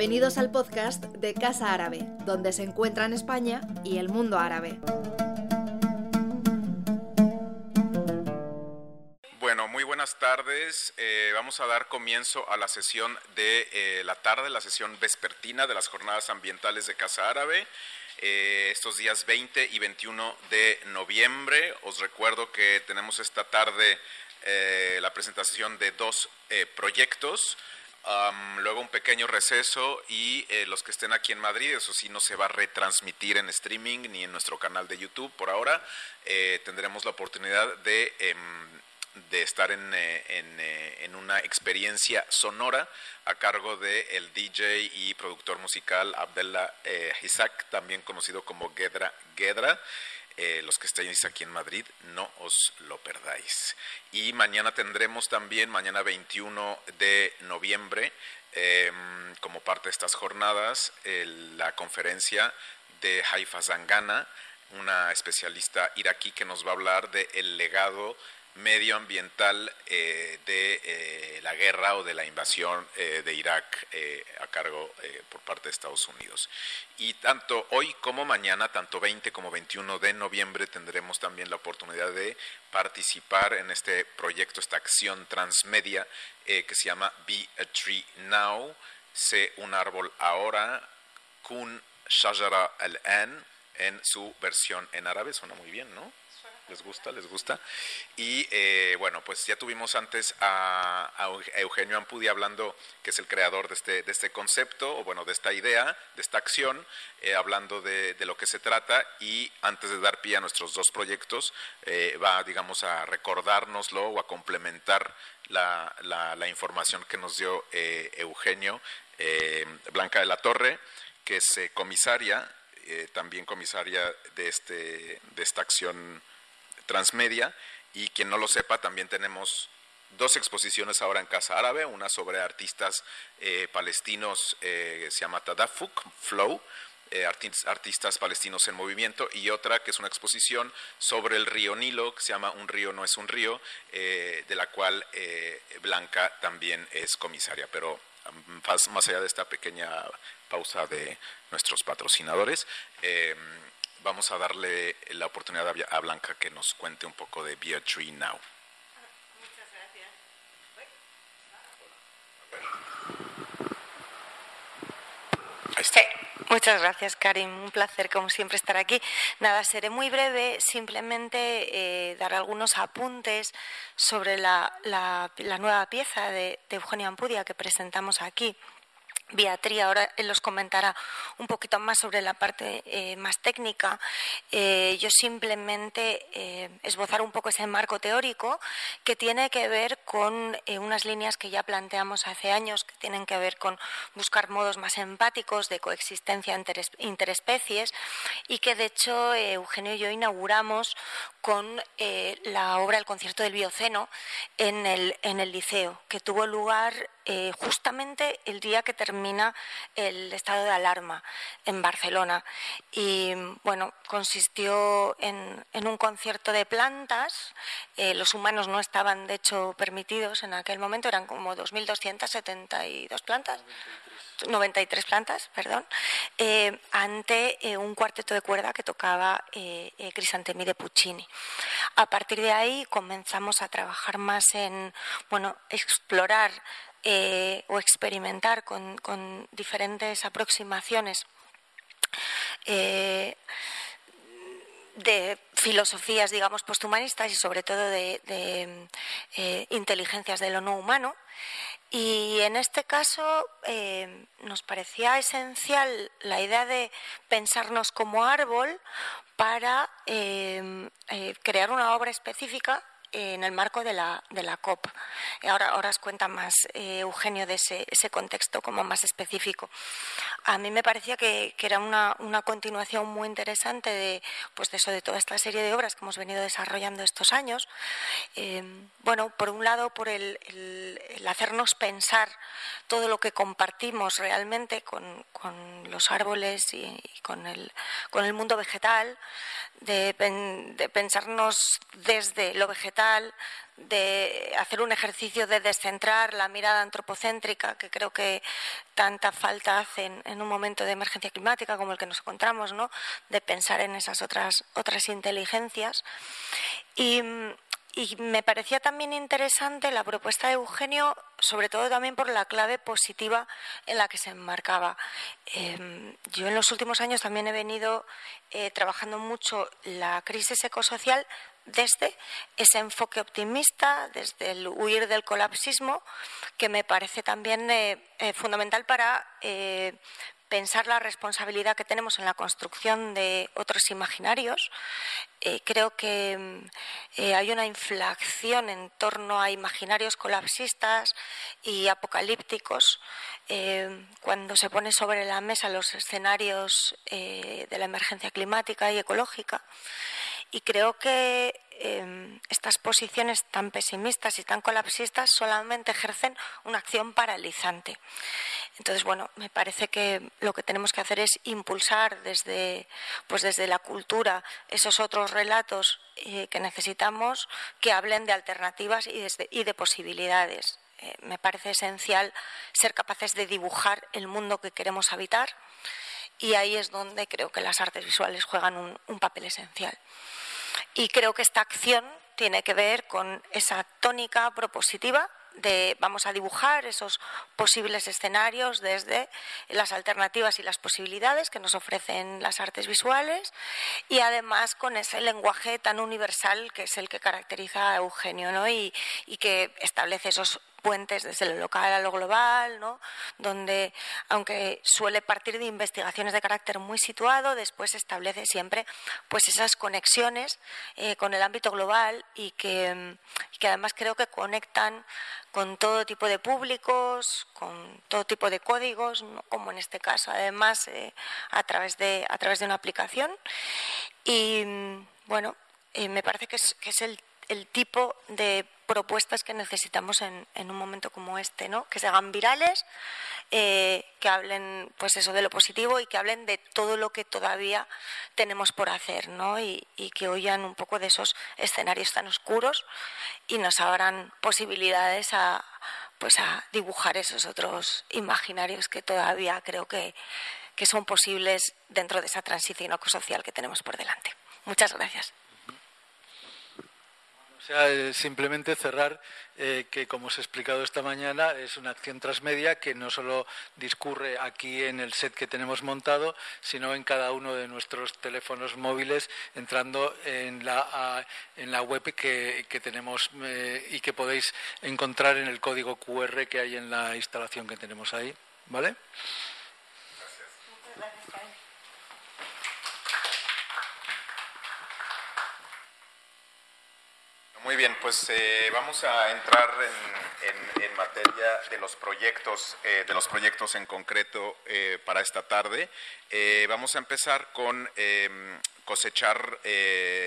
Bienvenidos al podcast de Casa Árabe, donde se encuentran España y el mundo árabe. Bueno, muy buenas tardes. Eh, vamos a dar comienzo a la sesión de eh, la tarde, la sesión vespertina de las jornadas ambientales de Casa Árabe. Eh, estos días 20 y 21 de noviembre. Os recuerdo que tenemos esta tarde la presentación de dos proyectos luego un pequeño receso y eh, los que estén aquí en Madrid, eso sí no se va a retransmitir en streaming ni en nuestro canal de YouTube por ahora. Eh, tendremos la oportunidad de, em, estar en, eh, en, una experiencia sonora a cargo del el DJ y productor musical Abdella Isaac, también conocido como Gedra Gedra. Eh, los que estéis aquí en Madrid, no os lo perdáis. Y mañana tendremos también, mañana 21 de noviembre, em, como parte de estas jornadas, la conferencia de Haifa Zangana, una especialista iraquí que nos va a hablar del el legado medioambiental eh, de eh, la guerra o de la invasión eh, de Irak a cargo por parte de Estados Unidos. Y tanto hoy como mañana, tanto 20 como 21 de noviembre, tendremos también la oportunidad de participar en este proyecto, esta acción transmedia que se llama Be a Tree Now, Sé un árbol ahora, Kun Shajara al-An, en su versión en árabe, suena muy bien, ¿no? ¿Les gusta? ¿Les gusta? Y eh, bueno, pues ya tuvimos antes a, Eugenio Ampudi hablando, que es el creador de este, de este concepto, o bueno, de esta idea, de esta acción, eh, hablando de, lo que se trata y antes de dar pie a nuestros dos proyectos, eh, va, digamos, a recordárnoslo o a complementar la, la, información que nos dio Eugenio Blanca de la Torre, que es comisaria también comisaria de, este, de esta acción transmedia y quien no lo sepa, también tenemos dos exposiciones ahora en Casa Árabe, una sobre artistas eh, palestinos, eh, se llama Tadafuk, Flow, eh, artistas palestinos en movimiento, y otra que es una exposición sobre el río Nilo, que se llama Un río no es un río, de la cual Blanca también es comisaria. Pero mm, más allá de esta pequeña pausa de nuestros patrocinadores, vamos a darle la oportunidad a Blanca que nos cuente un poco de Be Now. Muchas gracias. muchas gracias, Karim. Un placer, como siempre, estar aquí. Nada, seré muy breve, simplemente eh, dar algunos apuntes sobre la, nueva pieza de, de Eugenio Ampudia que presentamos aquí. Beatriz ahora él los comentará un poquito más sobre la parte eh, más técnica. Eh, yo simplemente eh, esbozar un poco ese marco teórico que tiene que ver con unas líneas que ya planteamos hace años, que tienen que ver con buscar modos más empáticos de coexistencia interespecies y que de hecho Eugenio y yo inauguramos con la obra El concierto del Bioceno en el, en el liceo, que tuvo lugar eh, justamente el día que termina el estado de alarma en Barcelona. Y bueno, consistió en, un concierto de plantas. Eh, los humanos no estaban, de hecho, permitidos en aquel momento, eran como 2.272 plantas. 93 plantas, perdón, eh, ante un cuarteto de cuerda que tocaba eh, Crisantemi de Puccini. A partir de ahí comenzamos a trabajar más en, bueno, explorar eh, o experimentar con, diferentes aproximaciones eh, de filosofías, digamos, posthumanistas y sobre todo de, eh, inteligencias de lo no humano. Y en este caso nos parecía esencial la idea de pensarnos como árbol para crear una obra específica en el marco de la, de la COP. Ahora, ahora os cuenta más eh, Eugenio de ese, ese, contexto como más específico. A mí me parecía que, que era una, una, continuación muy interesante de, pues de eso, de toda esta serie de obras que hemos venido desarrollando estos años. Eh, bueno, por un lado, por el, hacernos pensar todo lo que compartimos realmente con, con los árboles y, con, el, con el mundo vegetal, de, pensarnos desde lo vegetal de hacer un ejercicio de descentrar la mirada antropocéntrica que creo que tanta falta hace en, un momento de emergencia climática como el que nos encontramos, ¿no? de pensar en esas otras, otras inteligencias. Y, y me parecía también interesante la propuesta de Eugenio, sobre todo también por la clave positiva en la que se enmarcaba. Em, yo en los últimos años también he venido eh, trabajando mucho la crisis ecosocial desde ese enfoque optimista, desde el huir del colapsismo, que me parece también eh, eh, fundamental para pensar la responsabilidad que tenemos en la construcción de otros imaginarios. Eh, creo que mm, eh, hay una inflación en torno a imaginarios colapsistas y apocalípticos eh, cuando se pone sobre la mesa los escenarios de la emergencia climática y ecológica. Y creo que em, estas posiciones tan pesimistas y tan colapsistas solamente ejercen una acción paralizante. Entonces, bueno, me parece que lo que tenemos que hacer es impulsar desde, pues desde la cultura esos otros relatos eh, que necesitamos que hablen de alternativas y, de posibilidades. Eh, me parece esencial ser capaces de dibujar el mundo que queremos habitar y ahí es donde creo que las artes visuales juegan un papel esencial. Y creo que esta acción tiene que ver con esa tónica propositiva de vamos a dibujar esos posibles escenarios desde las alternativas y las posibilidades que nos ofrecen las artes visuales y además con ese lenguaje tan universal que es el que caracteriza a Eugenio ¿no? y, y que establece esos puentes desde lo local a lo global, ¿no? donde, aunque suele partir de investigaciones de carácter muy situado, después establece siempre pues esas conexiones eh, con el ámbito global y que, que además creo que conectan con todo tipo de públicos, con todo tipo de códigos, como en este caso, además eh, a, través de, a través de una aplicación. Y bueno, eh, me parece que es, que es el el tipo de propuestas que necesitamos en, un momento como este, ¿no? Que se hagan virales, eh, que hablen, pues eso, de lo positivo y que hablen de todo lo que todavía tenemos por hacer, ¿no? Y, que oyan un poco de esos escenarios tan oscuros y nos abran posibilidades a, pues a dibujar esos otros imaginarios que todavía creo que, que son posibles dentro de esa transición ecosocial que tenemos por delante. Muchas gracias. Eh, simplemente cerrar eh, que, como os he explicado esta mañana, es una acción transmedia que no solo discurre aquí en el set que tenemos montado, sino en cada uno de nuestros teléfonos móviles, entrando en la, en la web que, tenemos eh, y que podéis encontrar en el código QR que hay en la instalación que tenemos ahí. ¿Vale? Muy bien, pues eh, vamos a entrar en, materia de los proyectos, eh, de los proyectos en concreto eh, para esta tarde. vamos a empezar con em, cosechar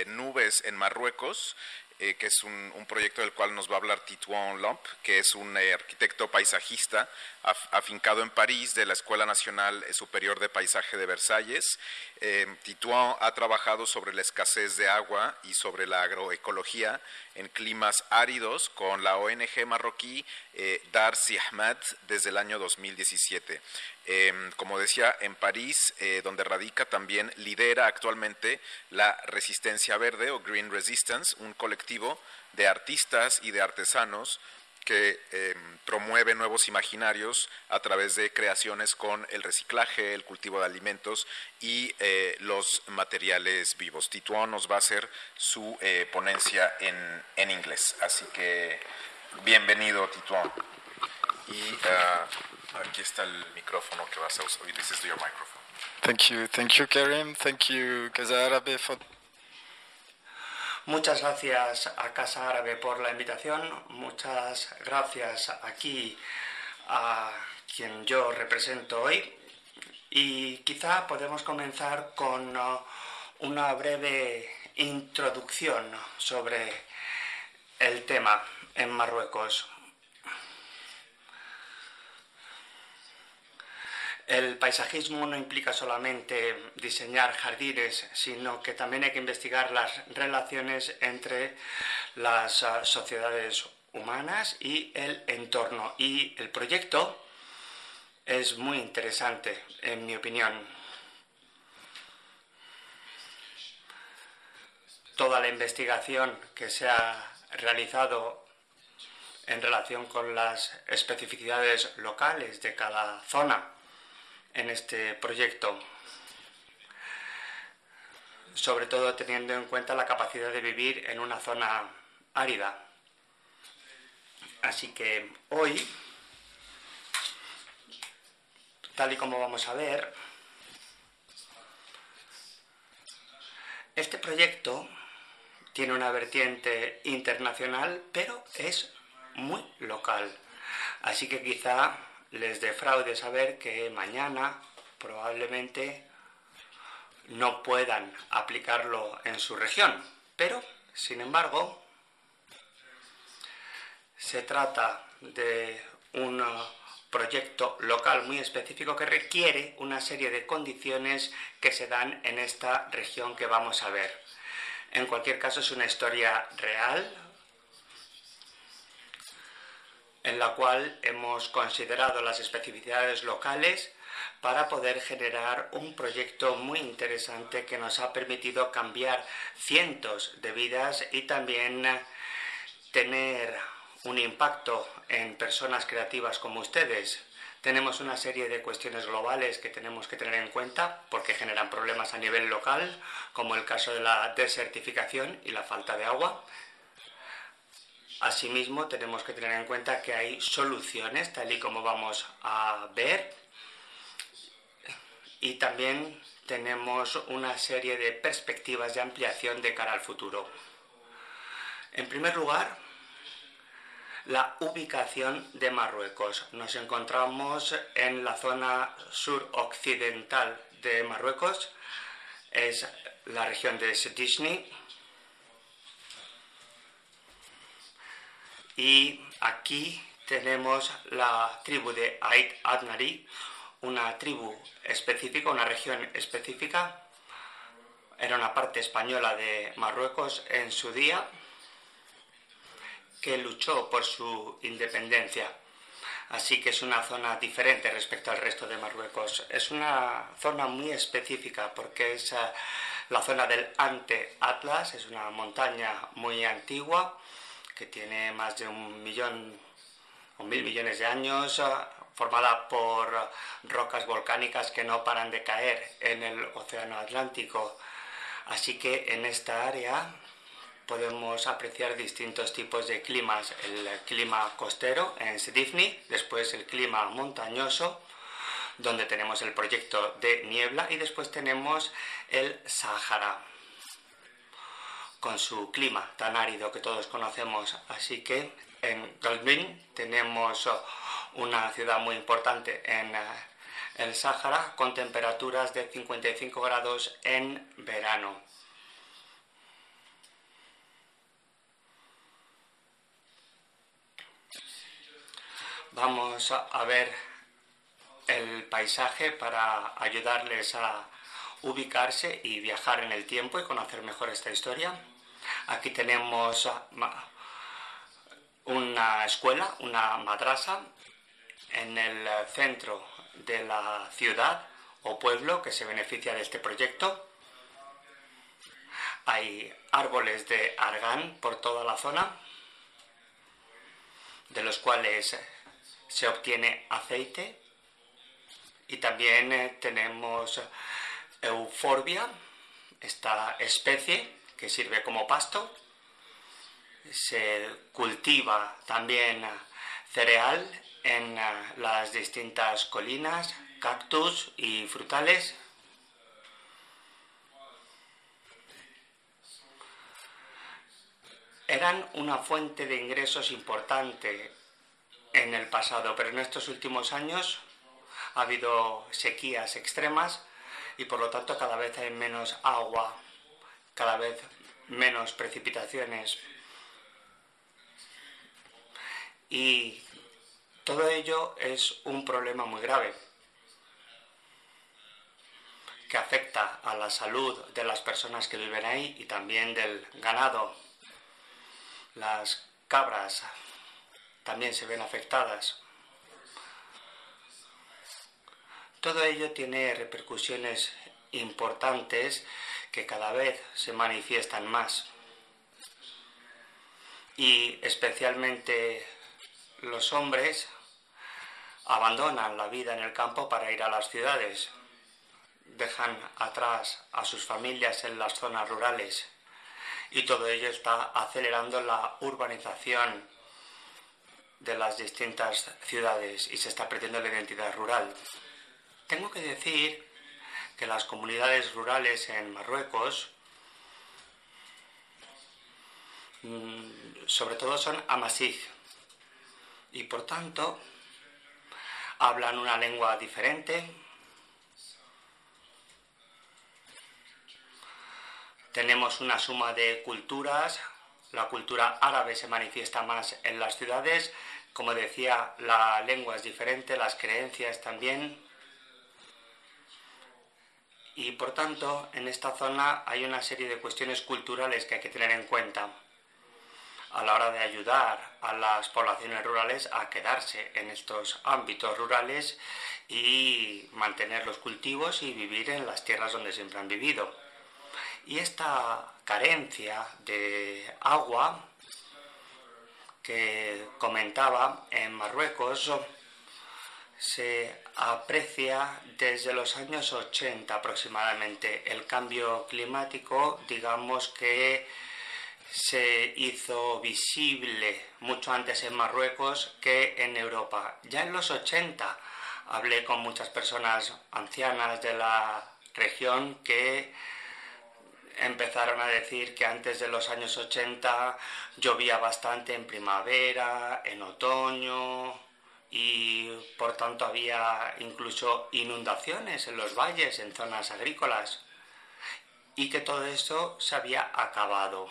nubes en Marruecos. Que es un, proyecto del cual nos va a hablar Titouan Lomp, que es un arquitecto paisajista afincado en París de la Escuela Nacional Superior de Paisaje de Versalles. Titouan ha trabajado sobre la escasez de agua y sobre la agroecología en climas áridos con la ONG marroquí eh, Dar Ahmad desde el año 2017. Em, como decía, en París, eh, donde radica también, lidera actualmente la Resistencia Verde o Green Resistance, un colectivo de artistas y de artesanos que em, promueve nuevos imaginarios a través de creaciones con el reciclaje, el cultivo de alimentos y eh, los materiales vivos. Tituán nos va a hacer su eh, ponencia en, inglés, así que bienvenido Tituán. Y ah, aquí está el micrófono que vas a usar. This is your microphone. Thank you, thank you Karim, thank you Casa Árabe for Muchas gracias a Casa Árabe por la invitación. Muchas gracias aquí a quien yo represento hoy. Y quizá podemos comenzar con uh, una breve introducción sobre el tema en Marruecos. El paisajismo no implica solamente diseñar jardines, sino que también hay que investigar las relaciones entre las ah, sociedades humanas y el entorno. Y el proyecto es muy interesante, en mi opinión. Toda la investigación que se ha realizado en relación con las especificidades locales de cada zona en este proyecto, sobre todo teniendo en cuenta la capacidad de vivir en una zona árida. Así que hoy, tal y como vamos a ver, este proyecto tiene una vertiente internacional, pero es muy local. Así que quizá les defraude saber que mañana probablemente no puedan aplicarlo en su región. Pero, sin embargo, se trata de un proyecto local muy específico que requiere una serie de condiciones que se dan en esta región que vamos a ver. En cualquier caso, es una historia real, en la cual hemos considerado las especificidades locales para poder generar un proyecto muy interesante que nos ha permitido cambiar cientos de vidas y también tener un impacto en personas creativas como ustedes. Tenemos una serie de cuestiones globales que tenemos que tener en cuenta porque generan problemas a nivel local, como el caso de la desertificación y la falta de agua. Asimismo, tenemos que tener en cuenta que hay soluciones, tal y como vamos a ver, y también tenemos una serie de perspectivas de ampliación de cara al futuro. En primer lugar, la ubicación de Marruecos. Nos encontramos en la zona suroccidental de Marruecos, es la región de Setishni, Y aquí tenemos la tribu de Ait Adnari, una tribu específica, una región específica. Era una parte española de Marruecos en su día que luchó por su independencia. Así que es una zona diferente respecto al resto de Marruecos. Es una zona muy específica porque es eh, la zona del Ante Atlas, es una montaña muy antigua que tiene más de un millón o mil millones de años, ah, formada por rocas volcánicas que no paran de caer en el Océano Atlántico. Así que en esta área podemos apreciar distintos tipos de climas. El clima costero en Sedifni, después el clima montañoso, donde tenemos el proyecto de niebla, y después tenemos el Sáhara con su clima tan árido que todos conocemos. Así que en Galbin tenemos oh, una ciudad muy importante en eh, el Sáhara con temperaturas de 55 grados en verano. Vamos a ver el paisaje para ayudarles a ubicarse y viajar en el tiempo y conocer mejor esta historia. Aquí tenemos una escuela, una madrasa, en el centro de la ciudad o pueblo que se beneficia de este proyecto. Hay árboles de argán por toda la zona, de los cuales se obtiene aceite. Y también eh, tenemos euforbia, esta especie que sirve como pasto. Se cultiva también cereal en eh, las distintas colinas, cactus y frutales. Eran una fuente de ingresos importante en el pasado, pero en estos últimos años ha habido sequías extremas y por lo tanto cada vez hay menos agua cada vez menos precipitaciones. Y todo ello es un problema muy grave. que afecta a la salud de las personas que viven ahí y también del ganado. Las cabras también se ven afectadas. Todo ello tiene repercusiones importantes que cada vez se manifiestan más. Y especialmente los hombres abandonan la vida en el campo para ir a las ciudades. Dejan atrás a sus familias en las zonas rurales. Y todo ello está acelerando la urbanización de las distintas ciudades y se está perdiendo la identidad rural. Tengo que decir que las comunidades rurales en Marruecos mm, sobre todo son amasig y por tanto hablan una lengua diferente, tenemos una suma de culturas, la cultura árabe se manifiesta más en las ciudades, como decía, la lengua es diferente, las creencias también. Y por tanto, en esta zona hay una serie de cuestiones culturales que hay que tener en cuenta a la hora de ayudar a las poblaciones rurales a quedarse en estos ámbitos rurales y mantener los cultivos y vivir en las tierras donde siempre han vivido. Y esta carencia de agua que comentaba en Marruecos se aprecia desde los años 80 aproximadamente. El cambio climático, digamos que se hizo visible mucho antes en Marruecos que en Europa. Ya en los 80 hablé con muchas personas ancianas de la región que empezaron a decir que antes de los años 80 llovía bastante en primavera, en otoño y por tanto había incluso inundaciones en los valles, en zonas agrícolas y que todo esto se había acabado.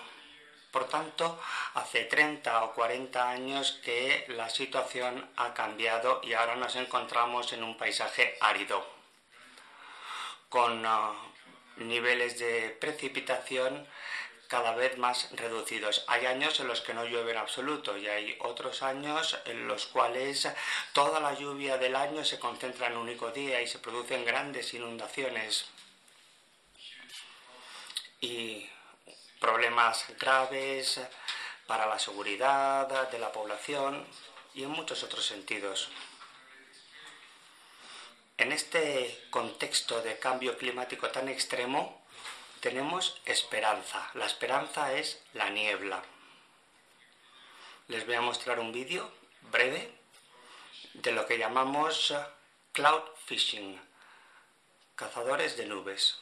Por tanto, hace 30 o 40 años que la situación ha cambiado y ahora nos encontramos en un paisaje árido, con uh, niveles de precipitación cada vez más reducidos. Hay años en los que no llueve en absoluto y hay otros años en los cuales toda la lluvia del año se concentra en un único día y se producen grandes inundaciones y problemas graves para la seguridad de la población y en muchos otros sentidos. En este contexto de cambio climático tan extremo, tenemos esperanza. La esperanza es la niebla. Les voy a mostrar un vídeo breve de lo que llamamos cloud fishing, cazadores de nubes.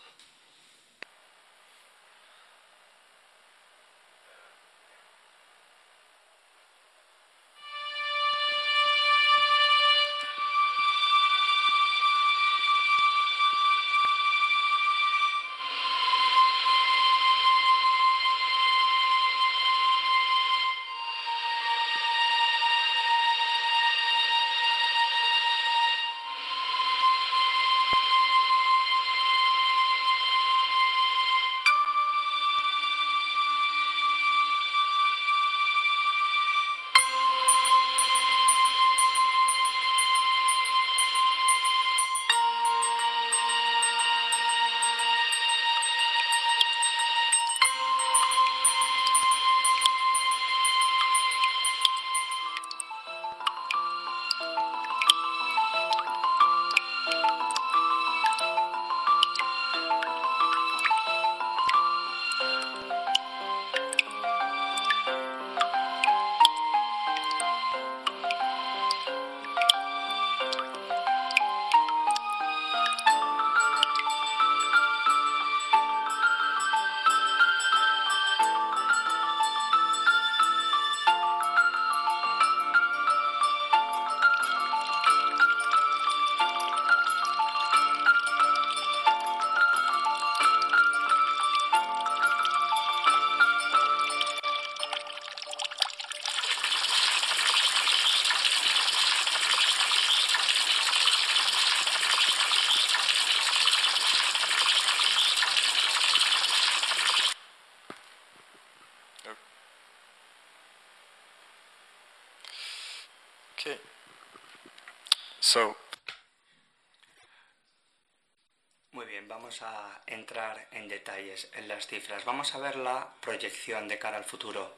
En las cifras. Vamos a ver la proyección de cara al futuro.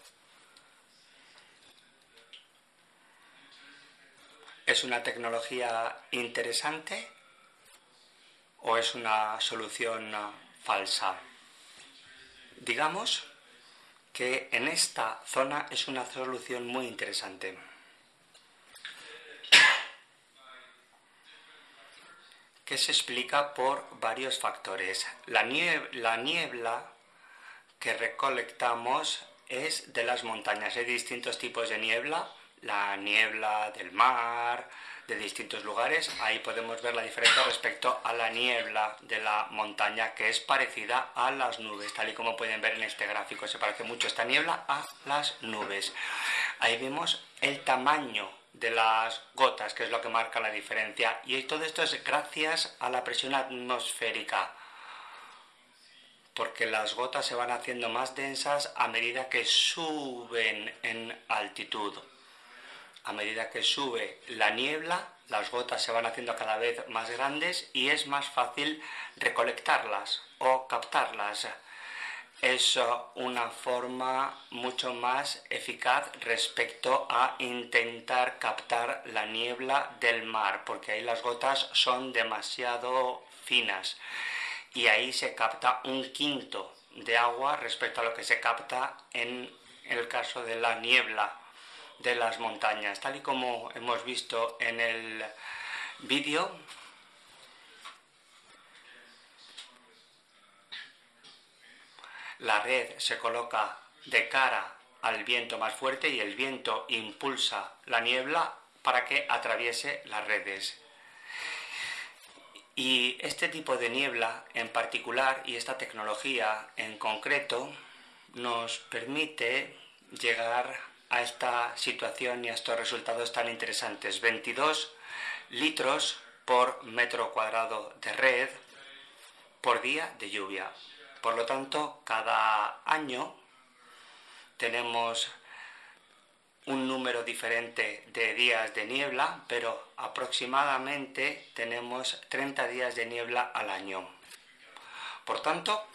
¿Es una tecnología interesante o es una solución falsa? Digamos que en esta zona es una solución muy interesante. Se explica por varios factores. La niebla, que recolectamos es de las montañas. Hay distintos tipos de niebla, la niebla del mar, de distintos lugares. Ahí podemos ver la diferencia respecto a la niebla de la montaña, que es parecida a las nubes, tal y como pueden ver en este gráfico. Se parece mucho esta niebla a las nubes. Ahí vemos el tamaño de las gotas, que es lo que marca la diferencia. Y todo esto es gracias a la presión atmosférica, porque las gotas se van haciendo más densas a medida que suben en altitud. A medida que sube la niebla, las gotas se van haciendo cada vez más grandes y es más fácil recolectarlas o captarlas es una forma mucho más eficaz respecto a intentar captar la niebla del mar, porque ahí las gotas son demasiado finas. Y ahí se capta un quinto de agua respecto a lo que se capta en el caso de la niebla de las montañas, tal y como hemos visto en el vídeo la red se coloca de cara al viento más fuerte y el viento impulsa la niebla para que atraviese las redes. Y este tipo de niebla en particular y esta tecnología en concreto nos permite llegar a esta situación y a estos resultados tan interesantes. 22 litros por metro cuadrado de red por día de lluvia. Por lo tanto, cada año tenemos un número diferente de días de niebla, pero aproximadamente tenemos 30 días de niebla al año. Por tanto,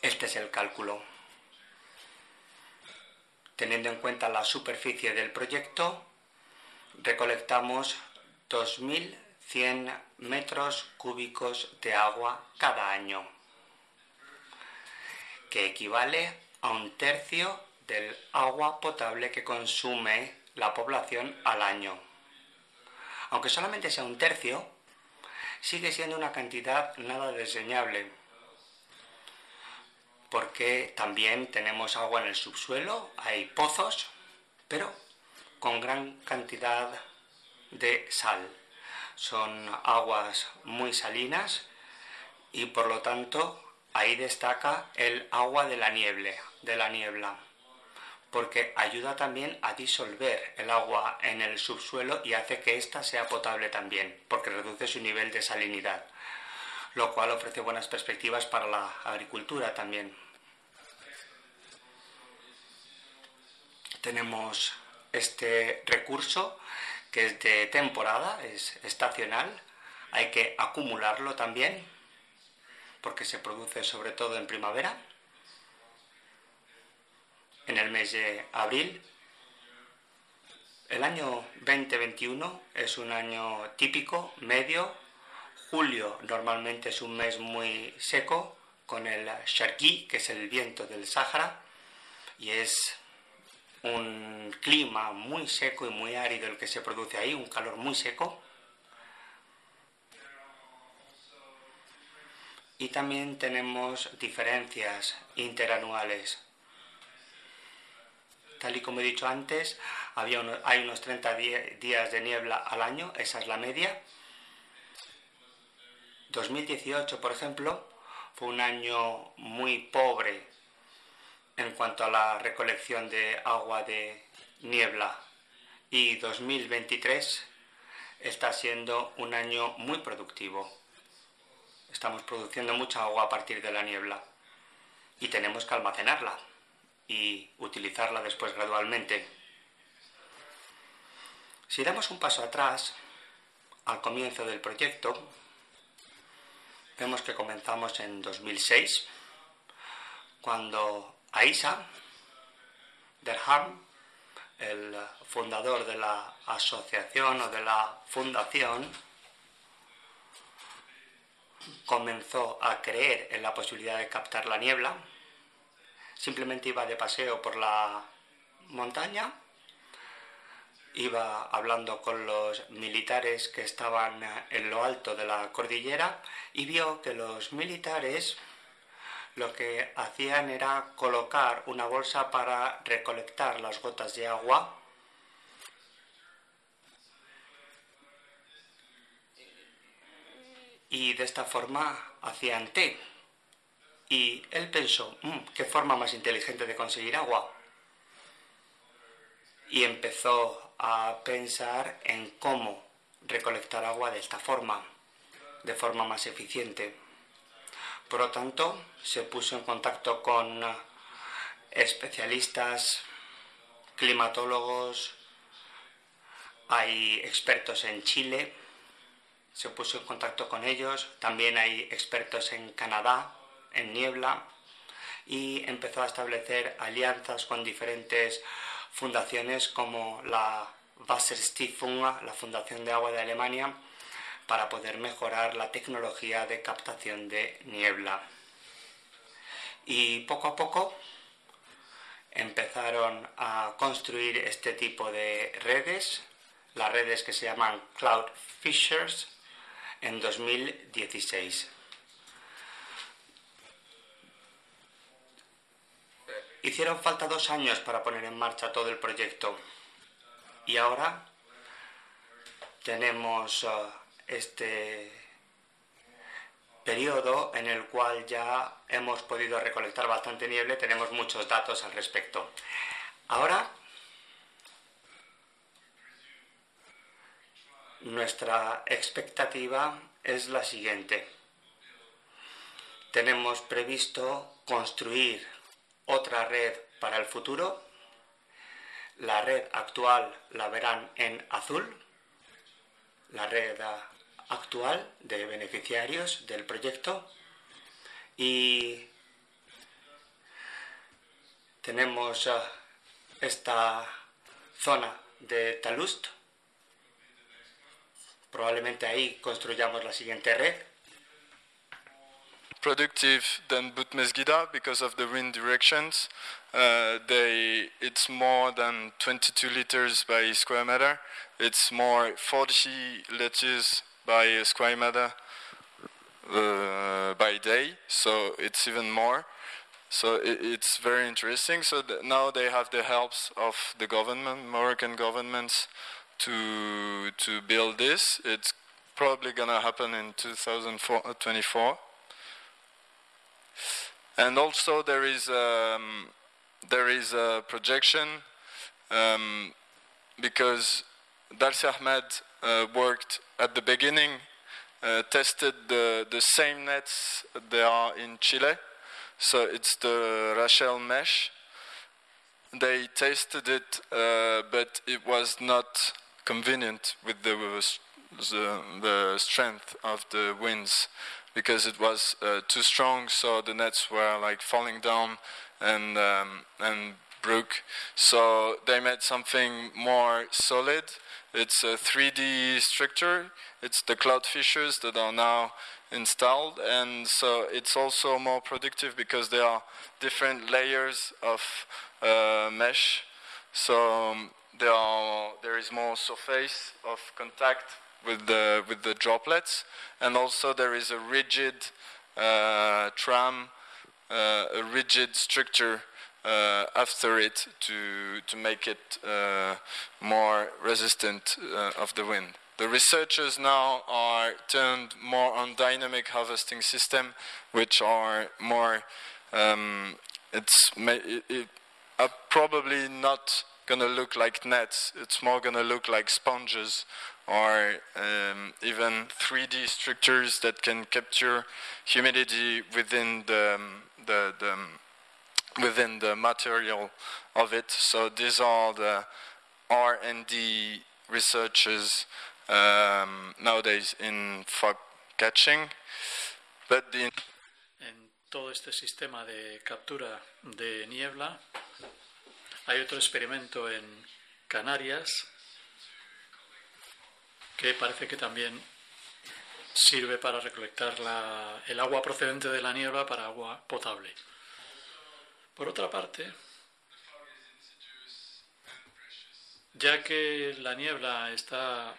este es el cálculo. Teniendo en cuenta la superficie del proyecto, recolectamos 2.100 metros cúbicos de agua cada año que equivale a un tercio del agua potable que consume la población al año. Aunque solamente sea un tercio, sigue siendo una cantidad nada desdeñable, porque también tenemos agua en el subsuelo, hay pozos, pero con gran cantidad de sal. Son aguas muy salinas y por lo tanto Ahí destaca el agua de la niebla, de la niebla, porque ayuda también a disolver el agua en el subsuelo y hace que ésta sea potable también, porque reduce su nivel de salinidad, lo cual ofrece buenas perspectivas para la agricultura también. Tenemos este recurso que es de temporada, es estacional, hay que acumularlo también porque se produce sobre todo en primavera, en el mes de abril. El año 2021 es un año típico, medio. Julio normalmente es un mes muy seco, con el Sharqi, que es el viento del Sáhara, y es un clima muy seco y muy árido el que se produce ahí, un calor muy seco. Y también tenemos diferencias interanuales. Tal y como he dicho antes, había hay unos 30 días de niebla al año, esa es la media. 2018, por ejemplo, fue un año muy pobre en cuanto a la recolección de agua de niebla y 2023 está siendo un año muy productivo. Estamos produciendo mucha agua a partir de la niebla y tenemos que almacenarla y utilizarla después gradualmente. Si damos un paso atrás, al comienzo del proyecto, vemos que comenzamos en 2006, cuando Aisa Derham, el fundador de la asociación o de la fundación, comenzó a creer en la posibilidad de captar la niebla. Simplemente iba de paseo por la montaña, iba hablando con los militares que estaban en lo alto de la cordillera y vio que los militares lo que hacían era colocar una bolsa para recolectar las gotas de agua y de esta forma hacían té. Y él pensó, mm, ¿qué forma más inteligente de conseguir agua? Y empezó a pensar en cómo recolectar agua de esta forma, de forma más eficiente. Por lo tanto, se puso en contacto con especialistas, climatólogos, hay expertos en Chile, se puso en contacto con ellos, también hay expertos en Canadá, en niebla, y empezó a establecer alianzas con diferentes fundaciones como la Wasserstiftung, la Fundación de Agua de Alemania, para poder mejorar la tecnología de captación de niebla. Y poco a poco empezaron a construir este tipo de redes, las redes que se llaman Cloud Fishers, en 2016. Hicieron falta dos años para poner en marcha todo el proyecto y ahora tenemos uh, este periodo en el cual ya hemos podido recolectar bastante nieve, tenemos muchos datos al respecto. Ahora Nuestra expectativa es la siguiente. Tenemos previsto construir otra red para el futuro. La red actual la verán en azul. La red actual de beneficiarios del proyecto. Y tenemos ah, esta zona de Talust Probablemente ahí construyamos la siguiente red. Productive than Butmesgida because of the wind directions. Uh, they, it's more than 22 liters by square meter. It's more 40 liters by square meter uh, by day, so it's even more. So it, it's very interesting. So now they have the helps of the government, Moroccan governments, to to build this. It's probably gonna happen in 2024. And also there is um, there is a projection um, because Darcy Ahmed uh, worked at the beginning, uh, tested the the same nets there are in Chile. So it's the Rachel mesh. They tasted it, uh, but it was not convenient with the, the, the strength of the winds because it was uh, too strong, so the nets were like falling down and um, and broke. So they made something more solid. It's a 3D structure. It's the cloud fishers that are now installed, and so it's also more productive because there are different layers of uh, mesh. So um, there, are, there is more surface of contact with the, with the droplets, and also there is a rigid uh, tram, uh, a rigid structure uh, after it to, to make it uh, more resistant uh, of the wind. The researchers now are turned more on dynamic harvesting system, which are more. Um, it's it, it, uh, probably not going to look like nets. It's more going to look like sponges or um, even 3D structures that can capture humidity within the, um, the, the um, within the material of it. So these are the R&D researches um, nowadays in fog catching, but the En todo este sistema de captura de niebla hay otro experimento en Canarias que parece que también sirve para recolectar la- el agua procedente de la niebla para agua potable. Por otra parte, ya que la niebla está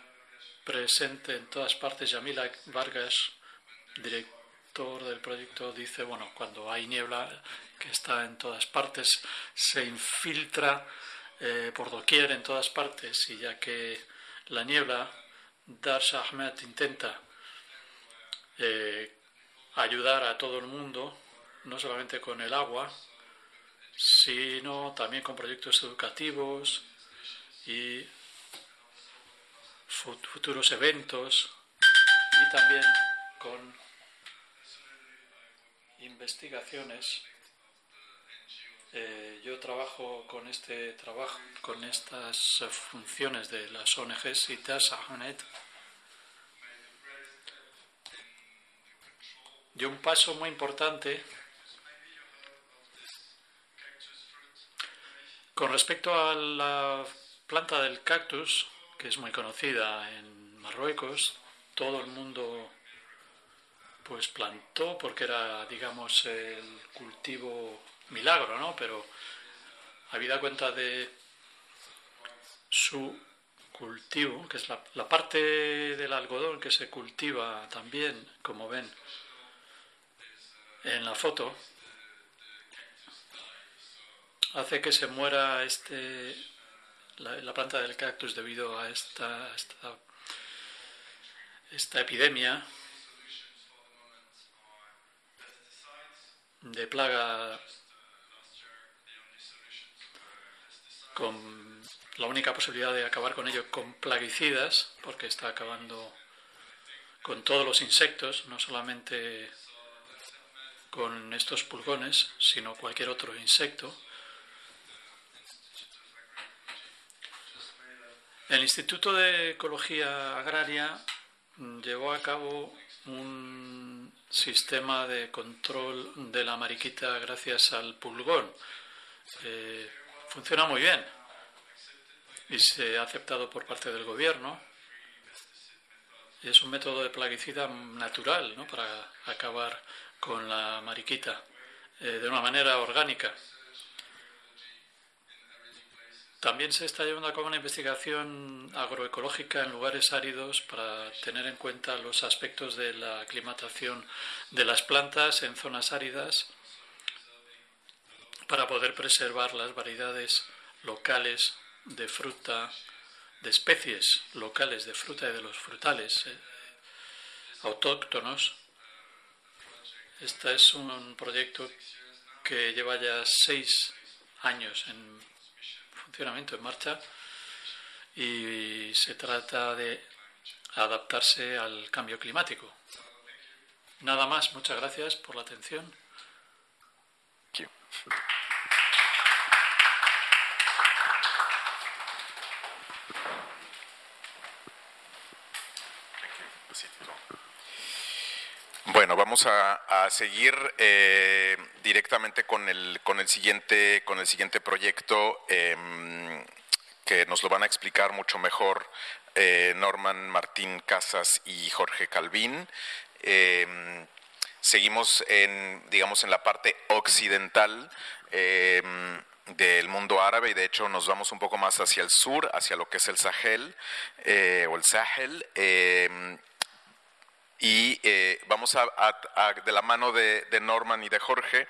presente en todas partes, Yamila Vargas, director del proyecto, dice, bueno, cuando hay niebla que está en todas partes, se infiltra eh, por doquier en todas partes y ya que la niebla, Darsha Ahmed intenta eh, ayudar a todo el mundo, no solamente con el agua, sino también con proyectos educativos y fut- futuros eventos y también con investigaciones. Eh, yo trabajo con este trabajo, con estas funciones de las ONGs y TAS Ahmed. dio un paso muy importante con respecto a la planta del cactus, que es muy conocida en Marruecos, todo el mundo pues plantó porque era digamos el cultivo milagro, ¿no? Pero habida cuenta de su cultivo, que es la, parte del algodón que se cultiva también, como ven en la foto, hace que se muera este la, la planta del cactus debido a esta, esta epidemia de plaga con la única posibilidad de acabar con ello con plaguicidas, porque está acabando con todos los insectos, no solamente con estos pulgones, sino cualquier otro insecto. El Instituto de Ecología Agraria llevó a cabo un sistema de control de la mariquita gracias al pulgón. Eh, funciona muy bien y se ha aceptado por parte del gobierno. Es un método de plaguicida natural ¿no? para acabar con la mariquita eh, de una manera orgánica. También se está llevando a cabo una investigación agroecológica en lugares áridos para tener en cuenta los aspectos de la aclimatación de las plantas en zonas áridas para poder preservar las variedades locales de fruta, de especies locales de fruta y de los frutales eh, autóctonos. Este es un proyecto que lleva ya seis años en funcionamiento, en marcha, y se trata de adaptarse al cambio climático. Nada más, muchas gracias por la atención. Thank you. Bueno, a, seguir eh, directamente con el, con el siguiente, con el siguiente proyecto em, que nos lo van a explicar mucho mejor eh, Norman Martín Casas y Jorge Calvín. Em, seguimos en, digamos, en la parte occidental em, del mundo árabe y de hecho nos vamos un poco más hacia el sur, hacia lo que es el Sahel eh, o el Sahel. Y eh, vamos a, de la mano de, de Norman y de Jorge,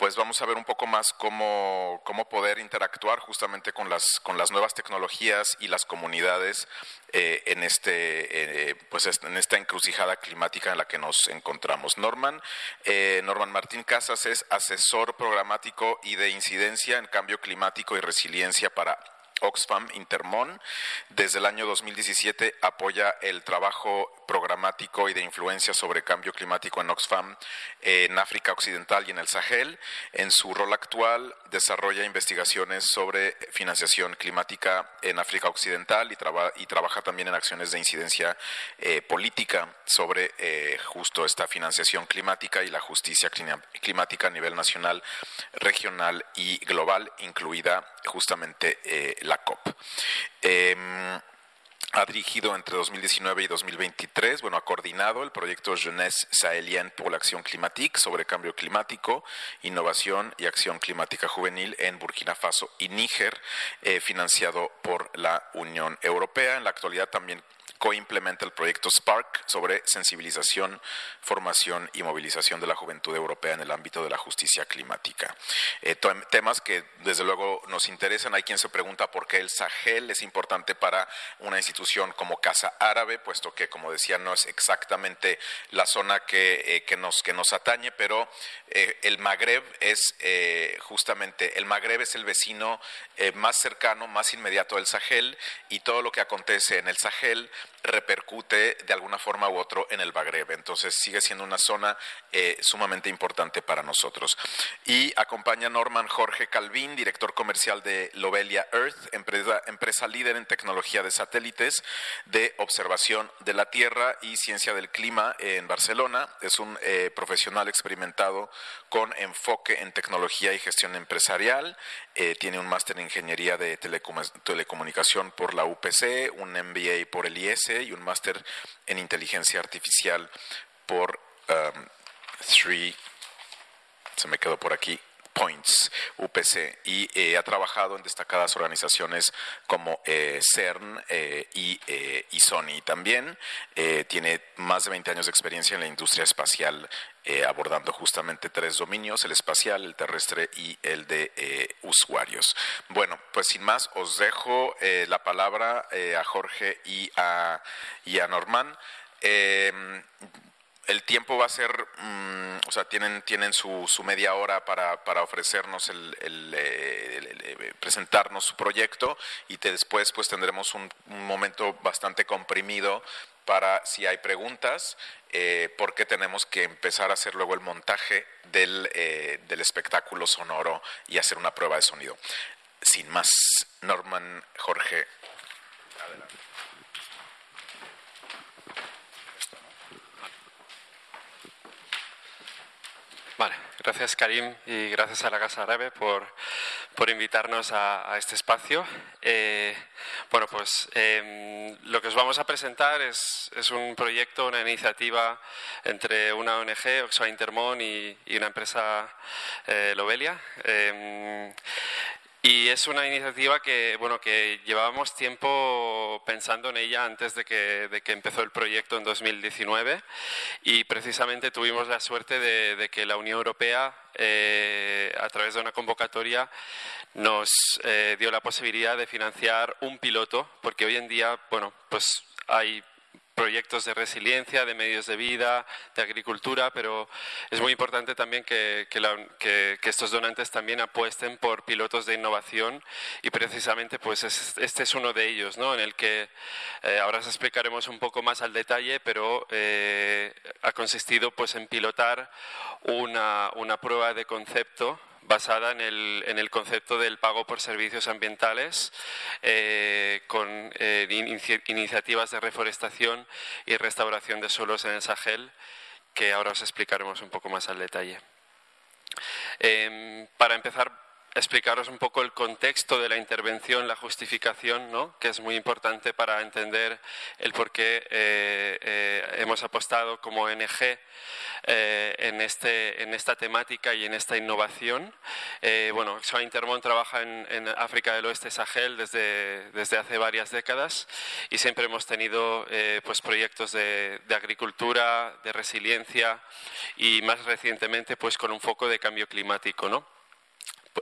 pues vamos a ver un poco más cómo, cómo poder interactuar justamente con las, con las nuevas tecnologías y las comunidades eh, en, este, eh, pues en esta encrucijada climática en la que nos encontramos. Norman, eh, Norman Martín Casas es asesor programático y de incidencia en cambio climático y resiliencia para Oxfam Intermon. Desde el año 2017 apoya el trabajo programático y de influencia sobre cambio climático en Oxfam en África Occidental y en el Sahel. En su rol actual desarrolla investigaciones sobre financiación climática en África Occidental y, trabaja también en acciones de incidencia eh, política sobre eh, justo esta financiación climática y la justicia climática a nivel nacional, regional y global, incluida justamente eh, la COP. Em, ha dirigido entre 2019 y 2023, bueno, ha coordinado el proyecto Jeunesse Sahelienne pour l'Action Climatique sobre cambio climático, innovación y acción climática juvenil en Burkina Faso y Níger, eh, financiado por la Unión Europea. En la actualidad también coimplementa el proyecto Spark sobre sensibilización, formación y movilización de la juventud europea en el ámbito de la justicia climática. Eh, temas que desde luego nos interesan. Hay quien se pregunta por qué el Sahel es importante para una institución como Casa Árabe, puesto que, como decía, no es exactamente la zona que, eh, nos, atañe, pero eh, el Magreb es justamente, el Magreb es el vecino más cercano, más inmediato del Sahel y todo lo que acontece en el Sahel repercute de alguna forma u otro en el Magreb. Entonces sigue siendo una zona eh, sumamente importante para nosotros. Y acompaña Norman Jorge Calvin, director comercial de Lobelia Earth, empresa, empresa líder en tecnología de satélites de observación de la Tierra y ciencia del clima en Barcelona. Es un eh, profesional experimentado con enfoque en tecnología y gestión empresarial. Eh, tiene un máster en ingeniería de telecomunicación por la UPC, un MBA por el IES y un máster en inteligencia artificial por um, Three, se me quedó por aquí, Points, UPC, y eh, ha trabajado en destacadas organizaciones como eh, CERN eh, y, Sony. También tiene más de 20 años de experiencia en la industria espacial, abordando justamente tres dominios, el espacial, el terrestre y el de usuarios. Bueno, pues sin más, os dejo la palabra a Jorge y a, y a Norman el tiempo va a ser, mm, o sea, tienen, tienen su, su media hora para, para ofrecernos el, el, eh, presentarnos su proyecto y después pues tendremos un, momento bastante comprimido para si hay preguntas, eh, porque tenemos que empezar a hacer luego el montaje del, eh, del espectáculo sonoro y hacer una prueba de sonido. Sin más, Norman, Jorge, adelante. Vale, gracias Karim y gracias a la Casa Árabe por, por invitarnos a, este espacio. Eh, bueno, pues em, lo que os vamos a presentar es, es, un proyecto, una iniciativa entre una ONG, Oxfam Intermon, y, una empresa eh, Lobelia. Y es una iniciativa que, bueno, que llevábamos tiempo pensando en ella antes de que, de que empezó el proyecto en 2019 y precisamente tuvimos la suerte de, que la Unión Europea, eh, a través de una convocatoria, nos eh, dio la posibilidad de financiar un piloto, porque hoy en día, bueno, pues hay proyectos de resiliencia, de medios de vida, de agricultura, pero es muy importante también que, estos donantes también apuesten por pilotos de innovación y precisamente pues este es uno de ellos, ¿no? en el que eh, ahora os explicaremos un poco más al detalle, pero eh, ha consistido pues en pilotar una, una prueba de concepto basada en el, en el concepto del pago por servicios ambientales, eh, con eh, iniciativas de reforestación y restauración de suelos en el Sahel, que ahora os explicaremos un poco más al detalle. Em, para empezar, explicaros un poco el contexto de la intervención, la justificación, ¿no? que es muy importante para entender el por qué eh, eh, hemos apostado como ONG eh, en, este, en esta temática y en esta innovación. bueno, Xoa Intermon trabaja en, África del Oeste, Sahel, desde, desde hace varias décadas y siempre hemos tenido pues proyectos de, de agricultura, de resiliencia y más recientemente pues con un foco de cambio climático. ¿no?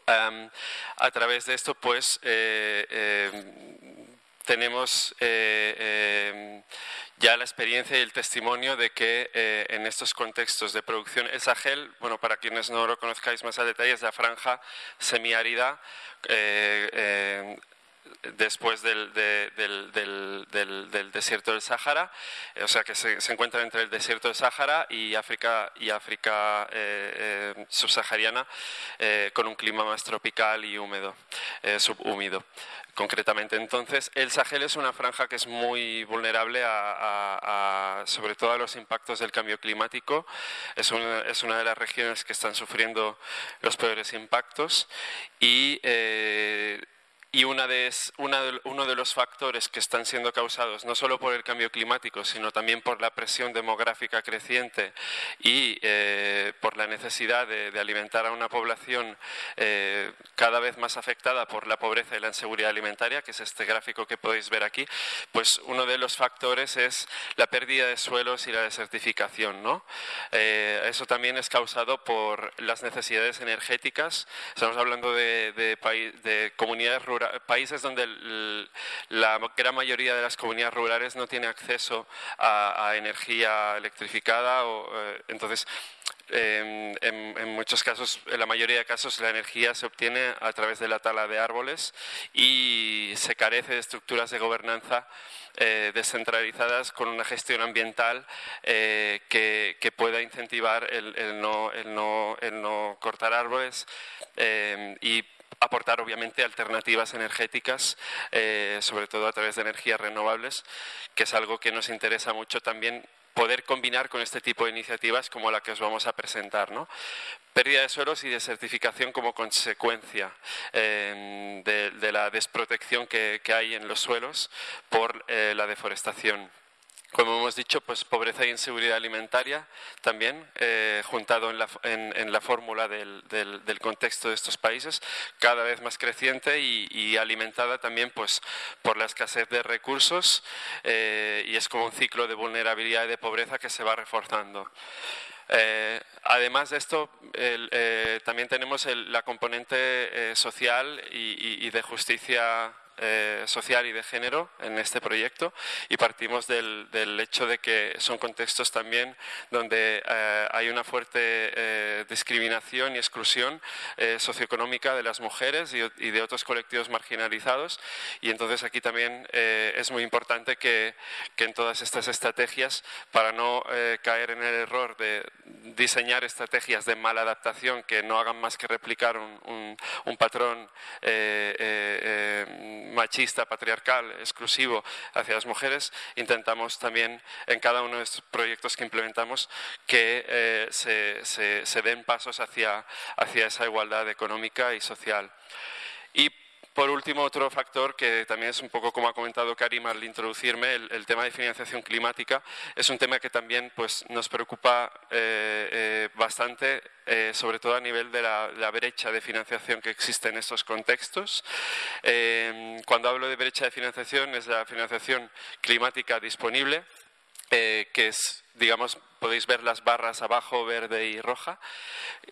A través de esto, pues, eh, em, tenemos eh, em, ya la experiencia y el testimonio de que eh, en estos contextos de producción, el Sahel, bueno, para quienes no lo conozcáis más a detalle, es la franja semiárida em, después del, desierto del Sáhara, eh, o sea que se, encuentra entre el desierto del Sáhara y África, y África eh, eh, subsahariana con un clima más tropical y húmedo, subhúmido concretamente. Entonces, el Sahel es una franja que es muy vulnerable a, sobre todo a los impactos del cambio climático. Es una, es una de las regiones que están sufriendo los peores impactos y y una de, uno de los factores que están siendo causados no solo por el cambio climático, sino también por la presión demográfica creciente y eh, por la necesidad de, alimentar a una población eh, cada vez más afectada por la pobreza y la inseguridad alimentaria, que es este gráfico que podéis ver aquí, pues uno de los factores es la pérdida de suelos y la desertificación. ¿no? Eh, eso también es causado por las necesidades energéticas. Estamos hablando de, de comunidades rurales países donde la gran mayoría de las comunidades rurales no tiene acceso a, energía electrificada. O, eh, entonces, em, en, muchos casos, en la mayoría de casos, la energía se obtiene a través de la tala de árboles y se carece de estructuras de gobernanza eh, descentralizadas con una gestión ambiental eh, que, pueda incentivar el, no, el, no, el no cortar árboles y aportar obviamente alternativas energéticas, eh, sobre todo a través de energías renovables, que es algo que nos interesa mucho también poder combinar con este tipo de iniciativas como la que os vamos a presentar. ¿no? Pérdida de suelos y desertificación como consecuencia eh, de, la desprotección que, hay en los suelos por eh, la deforestación. Como hemos dicho, pues pobreza e inseguridad alimentaria también, eh, juntado en la, en, la fórmula del, del, contexto de estos países, cada vez más creciente y, alimentada también pues, por la escasez de recursos eh, y es como un ciclo de vulnerabilidad y de pobreza que se va reforzando. Eh, además de esto, también tenemos la componente social y, y, de justicia eh, social y de género en este proyecto y partimos del, hecho de que son contextos también donde eh, hay una fuerte eh, discriminación y exclusión socioeconómica de las mujeres y, de otros colectivos marginalizados. Y entonces aquí también es muy importante que, en todas estas estrategias para no caer en el error de diseñar estrategias de mala adaptación que no hagan más que replicar un, un patrón machista, patriarcal, exclusivo hacia las mujeres, intentamos también en cada uno de estos proyectos que implementamos que eh, se, den pasos hacia, hacia esa igualdad económica y social. Por último, otro factor que también es un poco como ha comentado Karim al introducirme, el, tema de financiación climática, es un tema que también pues, nos preocupa eh, eh, bastante, eh, sobre todo a nivel de la, brecha de financiación que existe en estos contextos. cuando hablo de brecha de financiación, es la financiación climática disponible, que es digamos, podéis ver las barras abajo, verde y roja,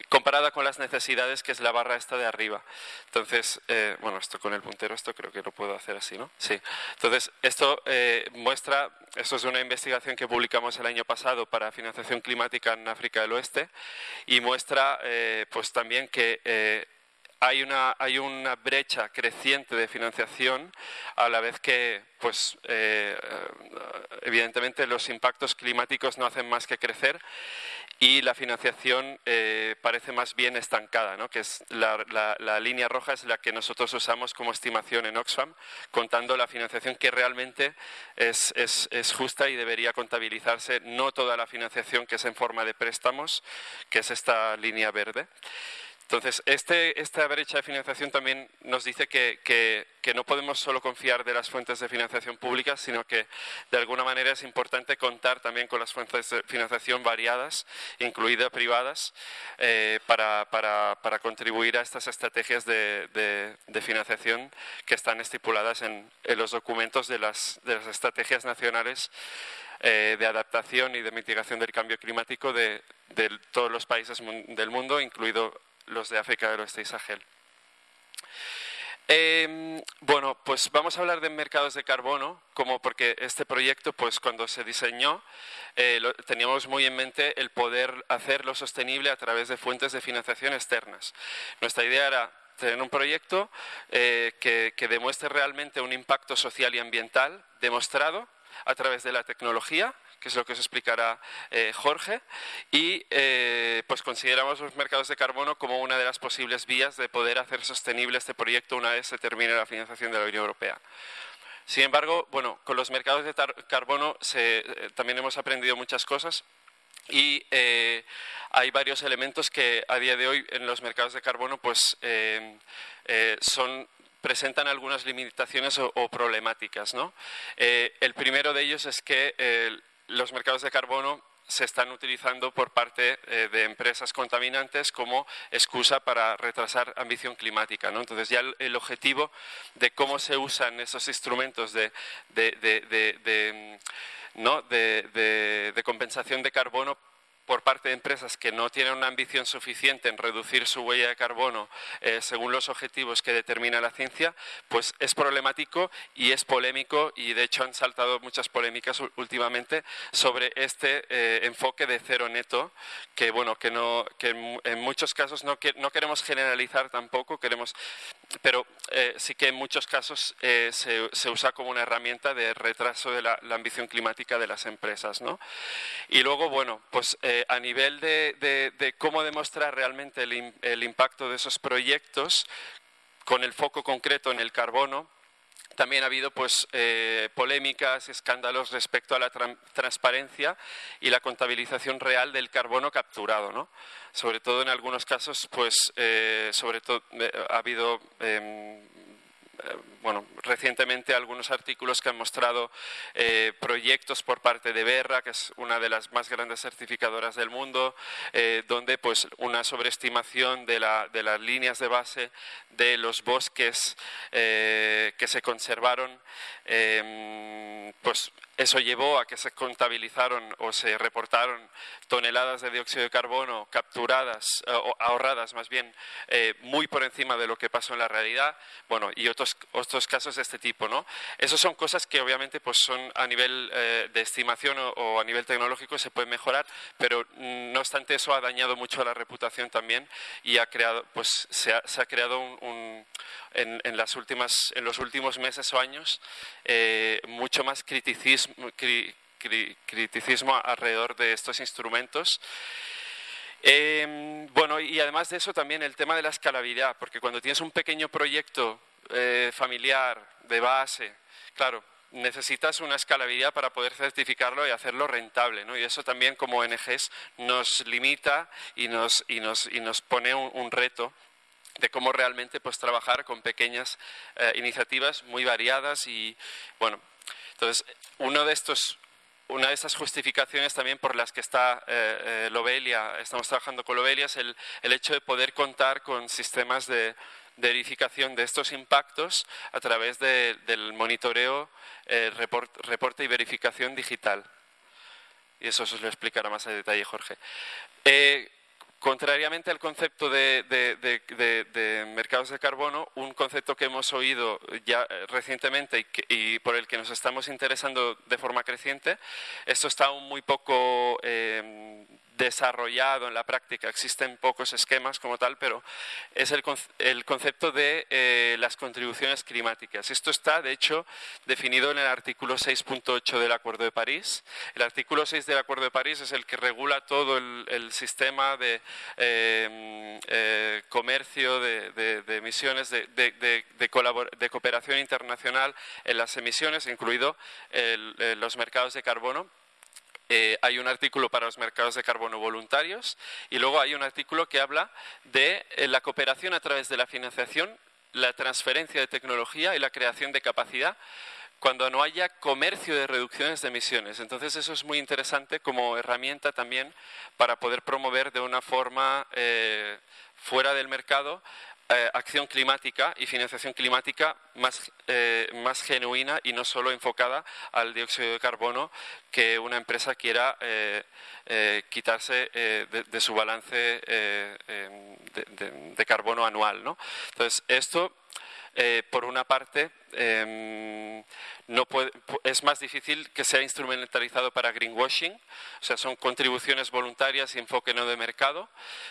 comparada con las necesidades, que es la barra esta de arriba. Entonces, eh, bueno, esto con el puntero, esto creo que lo puedo hacer así, ¿no? Sí. Entonces, esto eh, muestra, esto es una investigación que publicamos el año pasado para financiación climática en África del Oeste, y muestra, eh, pues también que hay una, brecha creciente de financiación a la vez que, pues, eh, evidentemente los impactos climáticos no hacen más que crecer y la financiación eh, parece más bien estancada, ¿no? que es la, línea roja es la que nosotros usamos como estimación en Oxfam, contando la financiación que realmente es, es justa y debería contabilizarse, no toda la financiación que es en forma de préstamos, que es esta línea verde. Entonces, este, esta brecha de financiación también nos dice que, no podemos solo confiar de las fuentes de financiación públicas, sino que de alguna manera es importante contar también con las fuentes de financiación variadas, incluidas privadas, eh, para, contribuir a estas estrategias de, financiación que están estipuladas en, los documentos de las, estrategias nacionales eh, de adaptación y de mitigación del cambio climático de, de todos los países del mundo, incluido los de África del Oeste y Sahel. Em, bueno, pues vamos a hablar de mercados de carbono, como porque este proyecto, pues cuando se diseñó, eh, teníamos muy en mente el poder hacerlo sostenible a través de fuentes de financiación externas. Nuestra idea era tener un proyecto que, que demuestre realmente un impacto social y ambiental demostrado a través de la tecnología que es lo que os explicará eh, Jorge, y eh, pues consideramos los mercados de carbono como una de las posibles vías de poder hacer sostenible este proyecto una vez se termine la financiación de la Unión Europea. Sin embargo, bueno, con los mercados de carbono eh, también hemos aprendido muchas cosas y hay varios elementos que a día de hoy en los mercados de carbono pues son presentan algunas limitaciones o, problemáticas. ¿no? el primero de ellos es que los mercados de carbono se están utilizando por parte eh, de empresas contaminantes como excusa para retrasar ambición climática. ¿no? Entonces ya el, objetivo de cómo se usan esos instrumentos de, de, de compensación de carbono por parte de empresas que no tienen una ambición suficiente en reducir su huella de carbono eh, según los objetivos que determina la ciencia, pues es problemático y es polémico y de hecho han saltado muchas polémicas últimamente sobre este eh, enfoque de cero neto que bueno que no que en, muchos casos no, no queremos generalizar tampoco queremos pero eh, sí que en muchos casos se, usa como una herramienta de retraso de la, ambición climática de las empresas ¿no? y luego bueno pues eh, a nivel de, cómo demostrar realmente el, impacto de esos proyectos, con el foco concreto en el carbono, también ha habido pues, eh, polémicas, escándalos respecto a la transparencia y la contabilización real del carbono capturado. ¿no? Sobre todo en algunos casos, pues, eh, sobre todo, ha habido em, eh, bueno, recientemente algunos artículos que han mostrado eh, proyectos por parte de Berra, que es una de las más grandes certificadoras del mundo, eh, donde pues una sobreestimación de, la, de, las líneas de base de los bosques que se conservaron, pues eso llevó a que se contabilizaron o se reportaron toneladas de dióxido de carbono capturadas eh, o ahorradas más bien eh, muy por encima de lo que pasó en la realidad, bueno, y otros, otros casos de este tipo, ¿no? Esas son cosas que obviamente pues son a nivel eh, de estimación o, a nivel tecnológico se pueden mejorar, pero mm, no obstante eso ha dañado mucho la reputación también y ha creado, pues se ha, se ha creado un, en, en, las últimas, en los últimos meses o años mucho más criticismo criticismo alrededor de estos instrumentos. Em, bueno, y además de eso también el tema de la escalabilidad, porque cuando tienes un pequeño proyecto eh, familiar de base, claro, necesitas una escalabilidad para poder certificarlo y hacerlo rentable, ¿no? Y eso también como ONGs nos limita y nos, y nos, y nos pone un, reto de cómo realmente pues trabajar con pequeñas eh, iniciativas muy variadas y bueno entonces, uno de estos, una de esas justificaciones también por las que está eh, eh, Lobelia, estamos trabajando con Lobelia, es el, hecho de poder contar con sistemas de, verificación de estos impactos a través del monitoreo, eh, reporte y verificación digital. Y eso os lo explicará más a detalle Jorge. Contrariamente al concepto de, mercados de carbono, un concepto que hemos oído ya eh, recientemente y, por el que nos estamos interesando de forma creciente, esto está aún muy poco eh, desarrollado en la práctica. Existen pocos esquemas como tal, pero es el, concepto de eh, las contribuciones climáticas. Esto está, de hecho, definido en el artículo 6.8 del Acuerdo de París. El artículo 6 del Acuerdo de París es el que regula todo el, sistema de eh, eh, comercio, de, emisiones, de, cooperación internacional en las emisiones, incluido los mercados de carbono eh, hay un artículo para los mercados de carbono voluntarios y luego hay un artículo que habla de eh, la cooperación a través de la financiación, la transferencia de tecnología y la creación de capacidad cuando no haya comercio de reducciones de emisiones. Entonces eso es muy interesante como herramienta también para poder promover de una forma eh, fuera del mercado eh, acción climática y financiación climática más, eh, más genuina y no solo enfocada al dióxido de carbono que una empresa quiera eh, quitarse de, su balance de, carbono anual. ¿no? Entonces, esto por una parte, em, es más difícil que sea instrumentalizado para greenwashing, o sea, son contribuciones voluntarias y enfoque no de mercado,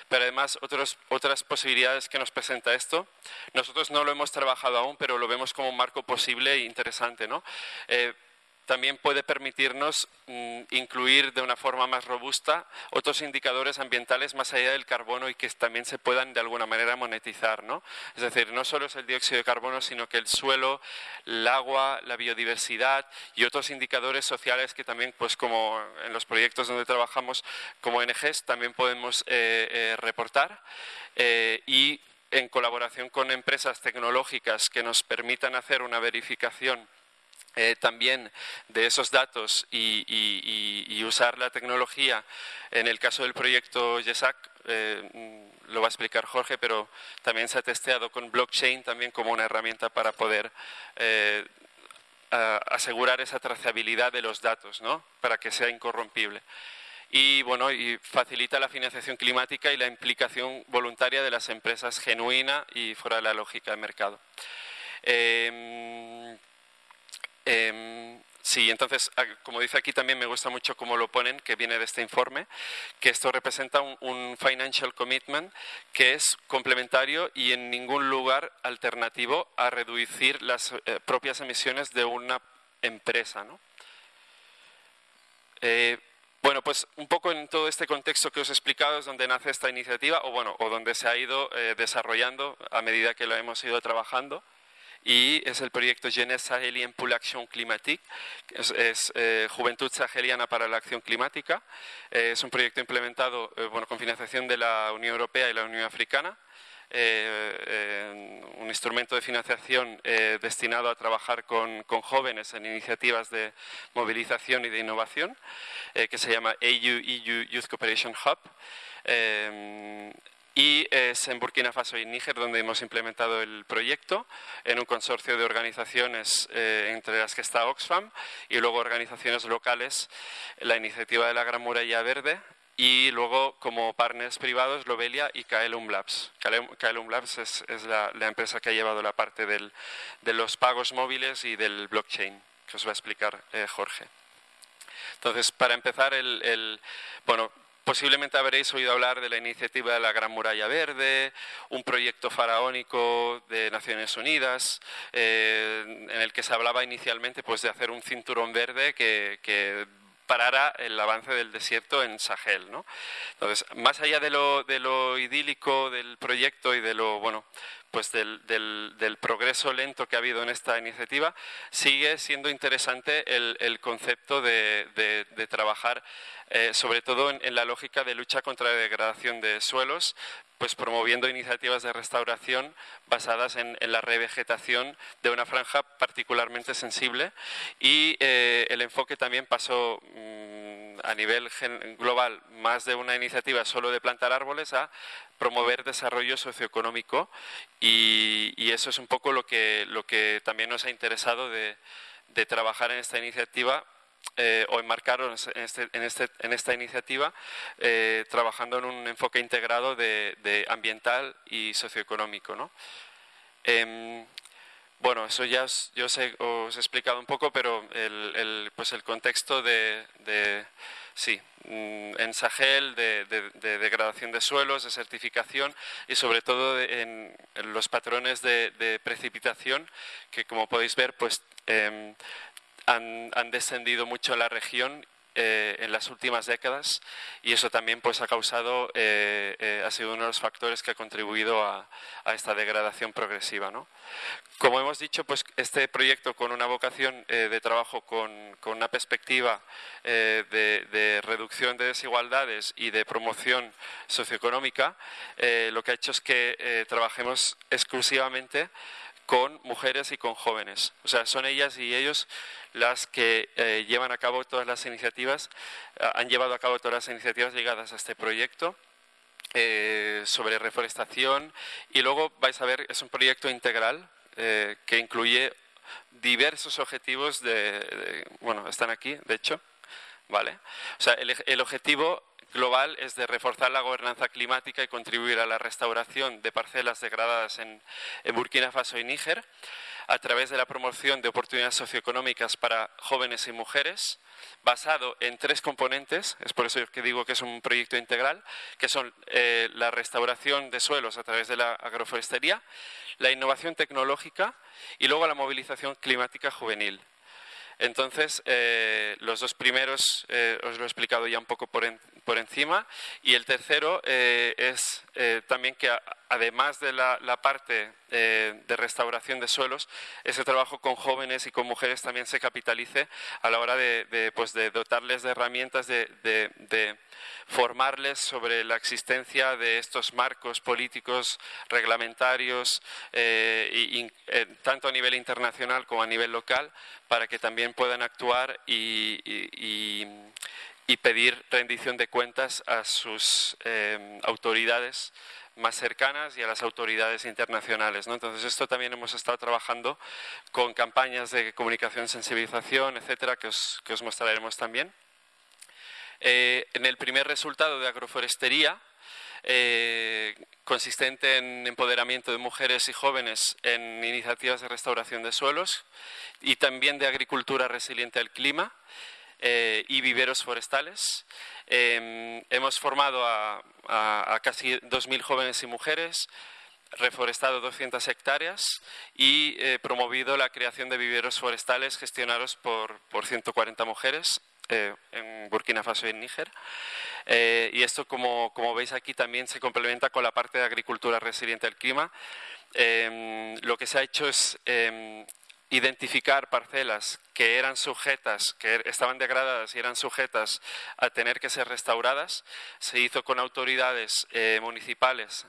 pero además otras posibilidades que nos presenta esto. Nosotros no lo hemos trabajado aún, pero lo vemos como un marco posible e interesante. ¿no? Eh, también puede permitirnos mm, incluir de una forma más robusta otros indicadores ambientales más allá del carbono y que también se puedan de alguna manera monetizar. ¿no? Es decir, no solo es el dióxido de carbono, sino que el suelo, el agua, la biodiversidad y otros indicadores sociales que también, pues como en los proyectos donde trabajamos como ONGs, también podemos eh, eh, reportar. Eh, y en colaboración con empresas tecnológicas que nos permitan hacer una verificación eh, también de esos datos y, usar la tecnología. En el caso del proyecto YESAC, eh, lo va a explicar Jorge, pero también se ha testeado con blockchain también como una herramienta para poder eh, asegurar esa trazabilidad de los datos, ¿no? para que sea incorrompible. Y bueno, y facilita la financiación climática y la implicación voluntaria de las empresas genuina y fuera de la lógica de mercado. Em, sí, entonces, como dice aquí también me gusta mucho cómo lo ponen, que viene de este informe, que esto representa un, financial commitment que es complementario y en ningún lugar alternativo a reducir las eh, propias emisiones de una empresa. ¿no? Eh, bueno, pues un poco en todo este contexto que os he explicado es donde nace esta iniciativa, o bueno, o donde se ha ido eh, desarrollando a medida que lo hemos ido trabajando y es el proyecto Jeunesse Sahelienne pour l'Action Climatique, es, eh, Juventud Saheliana para la Acción Climática. Eh, es un proyecto implementado eh, bueno, con financiación de la Unión Europea y la Unión Africana. un instrumento de financiación destinado a trabajar con, con, jóvenes en iniciativas de movilización y de innovación, que se llama AU EU Youth Cooperation Hub y es en Burkina Faso y Níger donde hemos implementado el proyecto en un consorcio de organizaciones eh, entre las que está Oxfam y luego organizaciones locales, la iniciativa de la Gran Muralla Verde y luego como partners privados Lobelia y Kaelum Labs. Kaelum Labs es, la, empresa que ha llevado la parte del, de los pagos móviles y del blockchain, que os va a explicar eh, Jorge. Entonces, para empezar, el, el, bueno, Posiblemente habréis oído hablar de la iniciativa de la Gran Muralla Verde, un proyecto faraónico de Naciones Unidas, eh, en el que se hablaba inicialmente pues, de hacer un cinturón verde que, parara el avance del desierto en Sahel. ¿no? Entonces, más allá de lo, de lo idílico del proyecto y de lo, bueno, pues del, del, progreso lento que ha habido en esta iniciativa, sigue siendo interesante el, concepto de, de, trabajar eh, sobre todo en, la lógica de lucha contra la degradación de suelos, pues promoviendo iniciativas de restauración basadas en, la revegetación de una franja particularmente sensible. Y eh, el enfoque también pasó mm, a nivel global más de una iniciativa solo de plantar árboles a promover desarrollo socioeconómico. Y, eso es un poco lo que, lo que también nos ha interesado de, trabajar en esta iniciativa eh, o enmarcarnos en, este, en, este, en esta iniciativa eh, trabajando en un enfoque integrado de, ambiental y socioeconómico. ¿no? Em, bueno, eso ya os, he, explicado un poco, pero el, el, pues el contexto de Sí, mm, en Sahel de, degradación de suelos, de certificación y sobre todo en, los patrones de, precipitación que como podéis ver pues em, han, han, descendido mucho la región eh, en las últimas décadas y eso también pues ha causado eh, eh, ha sido uno de los factores que ha contribuido a, esta degradación progresiva ¿no? como hemos dicho pues este proyecto con una vocación de trabajo con, una perspectiva de, reducción de desigualdades y de promoción socioeconómica lo que ha hecho es que trabajemos exclusivamente con mujeres y con jóvenes. O sea, son ellas y ellos las que eh, llevan a cabo todas las iniciativas, eh, han llevado a cabo todas las iniciativas ligadas a este proyecto. Eh, sobre reforestación y luego vais a ver es un proyecto integral que incluye diversos objetivos de, bueno están aquí de hecho vale o sea el, el objetivo global es de reforzar la gobernanza climática y contribuir a la restauración de parcelas degradadas en, Burkina Faso y Níger a través de la promoción de oportunidades socioeconómicas para jóvenes y mujeres, basado en tres componentes, es por eso que digo que es un proyecto integral, que son eh, la restauración de suelos a través de la agroforestería, la innovación tecnológica y luego la movilización climática juvenil. Entonces, eh, los dos primeros eh, os lo he explicado ya un poco por, por encima y el tercero eh, es también que además de la, parte de restauración de suelos, ese trabajo con jóvenes y con mujeres también se capitalice a la hora de, pues de dotarles de herramientas, de, formarles sobre la existencia de estos marcos políticos, reglamentarios, y, tanto a nivel internacional como a nivel local, para que también puedan actuar y, pedir rendición de cuentas a sus eh, autoridades más cercanas y a las autoridades internacionales. Entonces, esto también hemos estado trabajando con campañas de comunicación, sensibilización, etcétera, que os, mostraremos también. Eh, en el primer resultado de agroforestería, eh, consistente en empoderamiento de mujeres y jóvenes en iniciativas de restauración de suelos y también de agricultura resiliente al clima eh, y viveros forestales. Em, hemos formado a, casi 2.000 jóvenes y mujeres reforestado 200 hectáreas y eh, promovido la creación de viveros forestales gestionados por, por 140 mujeres eh, en Burkina Faso y en Níger. Eh, y esto, como, como, veis aquí, también se complementa con la parte de agricultura resiliente al clima. Em, lo que se ha hecho es em, identificar parcelas que eran sujetas, que estaban degradadas y eran sujetas a tener que ser restauradas. Se hizo con autoridades eh, municipales,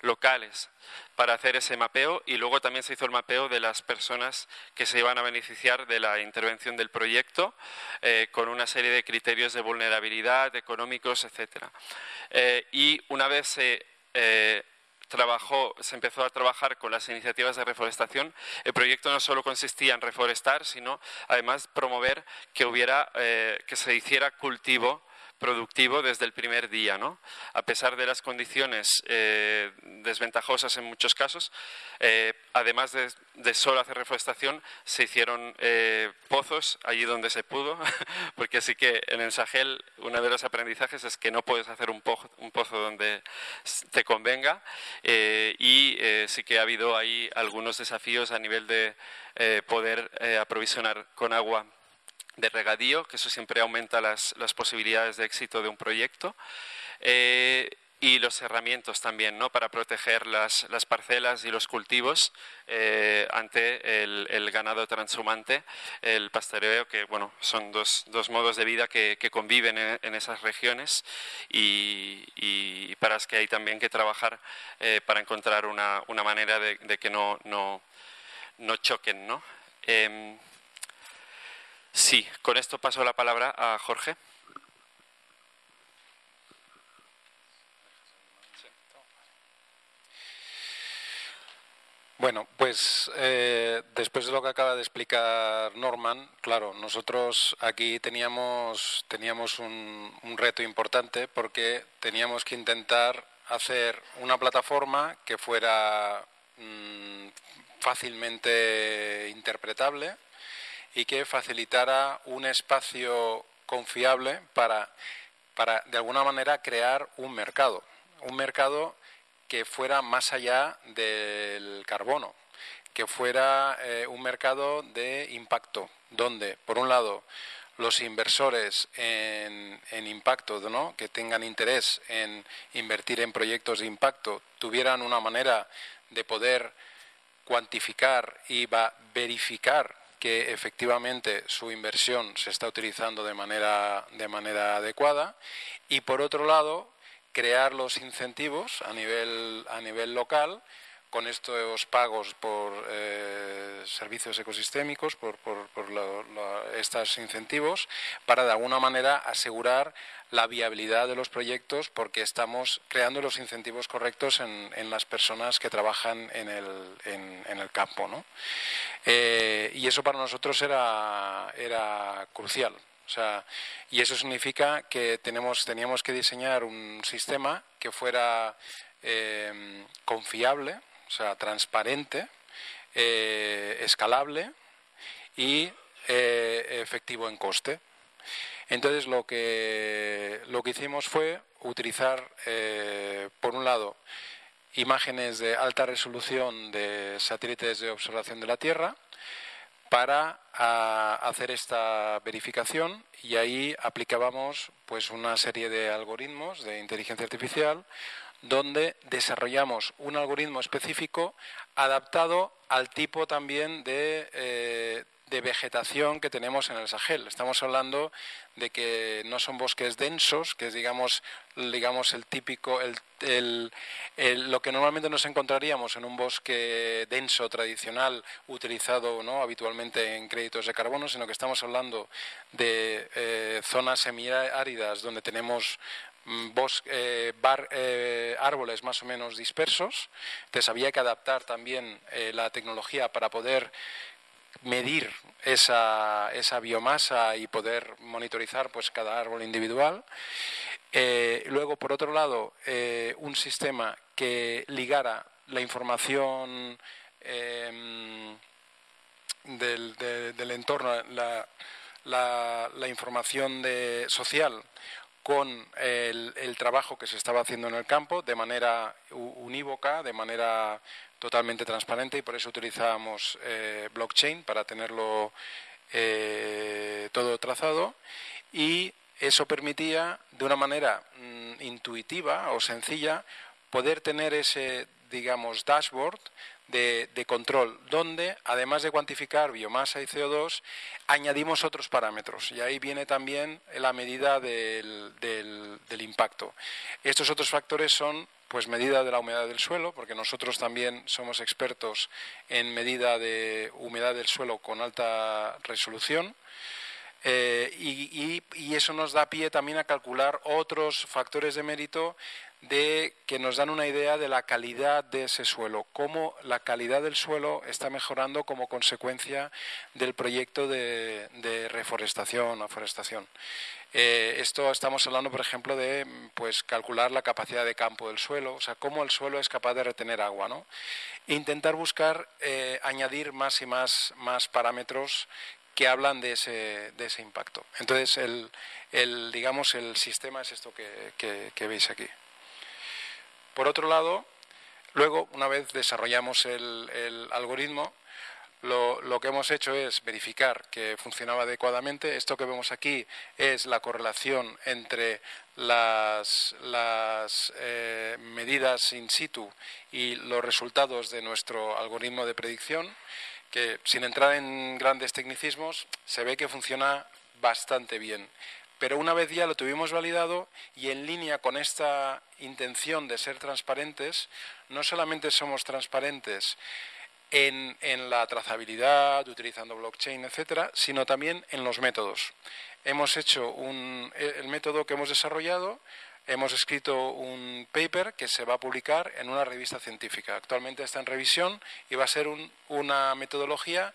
locales, para hacer ese mapeo y luego también se hizo el mapeo de las personas que se iban a beneficiar de la intervención del proyecto eh, con una serie de criterios de vulnerabilidad, económicos, etc. Eh, y una vez se eh, trabajó, se empezó a trabajar con las iniciativas de reforestación, el proyecto no solo consistía en reforestar, sino además promover que hubiera, que se hiciera cultivo productivo desde el primer día, ¿no? A pesar de las condiciones eh, desventajosas en muchos casos, eh, además de, solo hacer reforestación, se hicieron eh, pozos allí donde se pudo, porque sí que en el Sahel uno de los aprendizajes es que no puedes hacer un pozo, un pozo donde te convenga y sí que ha habido ahí algunos desafíos a nivel de poder aprovisionar con agua de regadío, que eso siempre aumenta las, posibilidades de éxito de un proyecto. Eh, y los herramientas también, ¿no? Para proteger las, parcelas y los cultivos eh, ante el, ganado transhumante, el pastoreo, que bueno, son dos, modos de vida que, conviven en, esas regiones y, para las que hay también que trabajar eh, para encontrar una, manera de, que no, no, no choquen, ¿no? Sí, con esto paso la palabra a Jorge. Bueno, pues eh, después de lo que acaba de explicar Norman, claro, nosotros aquí teníamos, teníamos un, reto importante porque teníamos que intentar hacer una plataforma que fuera mm, fácilmente interpretable, y que facilitara un espacio confiable para, para, de alguna manera, crear un mercado. Un mercado que fuera más allá del carbono, que fuera eh, un mercado de impacto, donde, por un lado, los inversores en, en impacto, que tengan interés en invertir en proyectos de impacto, tuvieran una manera de poder cuantificar y va verificar que efectivamente su inversión se está utilizando de manera, de manera adecuada y, por otro lado, crear los incentivos a nivel, a nivel local con estos pagos por eh, servicios ecosistémicos, por, por, estos incentivos, para de alguna manera asegurar la viabilidad de los proyectos porque estamos creando los incentivos correctos en, en las personas que trabajan en el, en, el campo. ¿no? Eh, y eso para nosotros era, era crucial. O sea, y eso significa que tenemos, teníamos que diseñar un sistema que fuera eh, confiable, o sea, transparente, eh, escalable y eh, efectivo en coste. Entonces lo que, lo que hicimos fue utilizar, por un lado, imágenes de alta resolución de satélites de observación de la Tierra, para hacer esta verificación y ahí aplicábamos pues una serie de algoritmos de inteligencia artificial donde desarrollamos un algoritmo específico adaptado al tipo también de, eh, de vegetación que tenemos en el Sahel. Estamos hablando de que no son bosques densos, que es digamos, digamos el típico, el, lo que normalmente nos encontraríamos en un bosque denso tradicional utilizado ¿no? habitualmente en créditos de carbono, sino que estamos hablando de eh, zonas semiáridas donde tenemos mm, eh, eh, árboles más o menos dispersos. Entonces había que adaptar también la tecnología para poder medir esa, esa biomasa y poder monitorizar pues cada árbol individual. Eh, luego, por otro lado, eh, un sistema que ligara la información em, del, del, entorno, la, la, información de, social con el, trabajo que se estaba haciendo en el campo de manera unívoca, de manera totalmente transparente y por eso utilizábamos eh, blockchain para tenerlo eh, todo trazado y eso permitía de una manera mm, intuitiva o sencilla poder tener ese digamos dashboard de, control, donde además de cuantificar biomasa y CO2, añadimos otros parámetros y ahí viene también la medida del, del impacto. Estos otros factores son pues medida de la humedad del suelo, porque nosotros también somos expertos en medida de humedad del suelo con alta resolución. Eh, y, eso nos da pie también a calcular otros factores de mérito de que nos dan una idea de la calidad de ese suelo, cómo la calidad del suelo está mejorando como consecuencia del proyecto de, de reforestación o forestación. Eh, esto estamos hablando, por ejemplo, de pues calcular la capacidad de campo del suelo, o sea, cómo el suelo es capaz de retener agua, ¿no? E intentar buscar eh, añadir más y más, más parámetros que hablan de ese, de ese impacto. Entonces, el, el, digamos, el sistema es esto que, que, veis aquí. Por otro lado, luego, una vez desarrollamos el, el algoritmo, lo, que hemos hecho es verificar que funcionaba adecuadamente. Esto que vemos aquí es la correlación entre las, eh, medidas in situ y los resultados de nuestro algoritmo de predicción, que sin entrar en grandes tecnicismos, se ve que funciona bastante bien. Pero una vez ya lo tuvimos validado y en línea con esta intención de ser transparentes, no solamente somos transparentes en, la trazabilidad, utilizando blockchain, etcétera, sino también en los métodos. Hemos hecho un, el método que hemos desarrollado, hemos escrito un paper que se va a publicar en una revista científica. Actualmente está en revisión y va a ser una metodología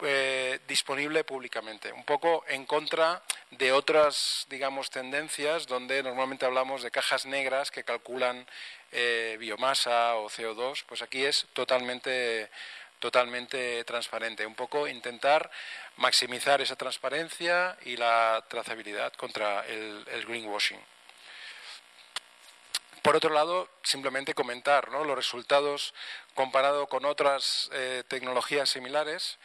eh, disponible públicamente, un poco en contra de otras, digamos, tendencias donde normalmente hablamos de cajas negras que calculan eh, biomasa o CO2, pues aquí es totalmente totalmente transparente, un poco intentar maximizar esa transparencia y la trazabilidad contra el, greenwashing. Por otro lado, simplemente comentar los resultados comparado con otras eh, tecnologías similares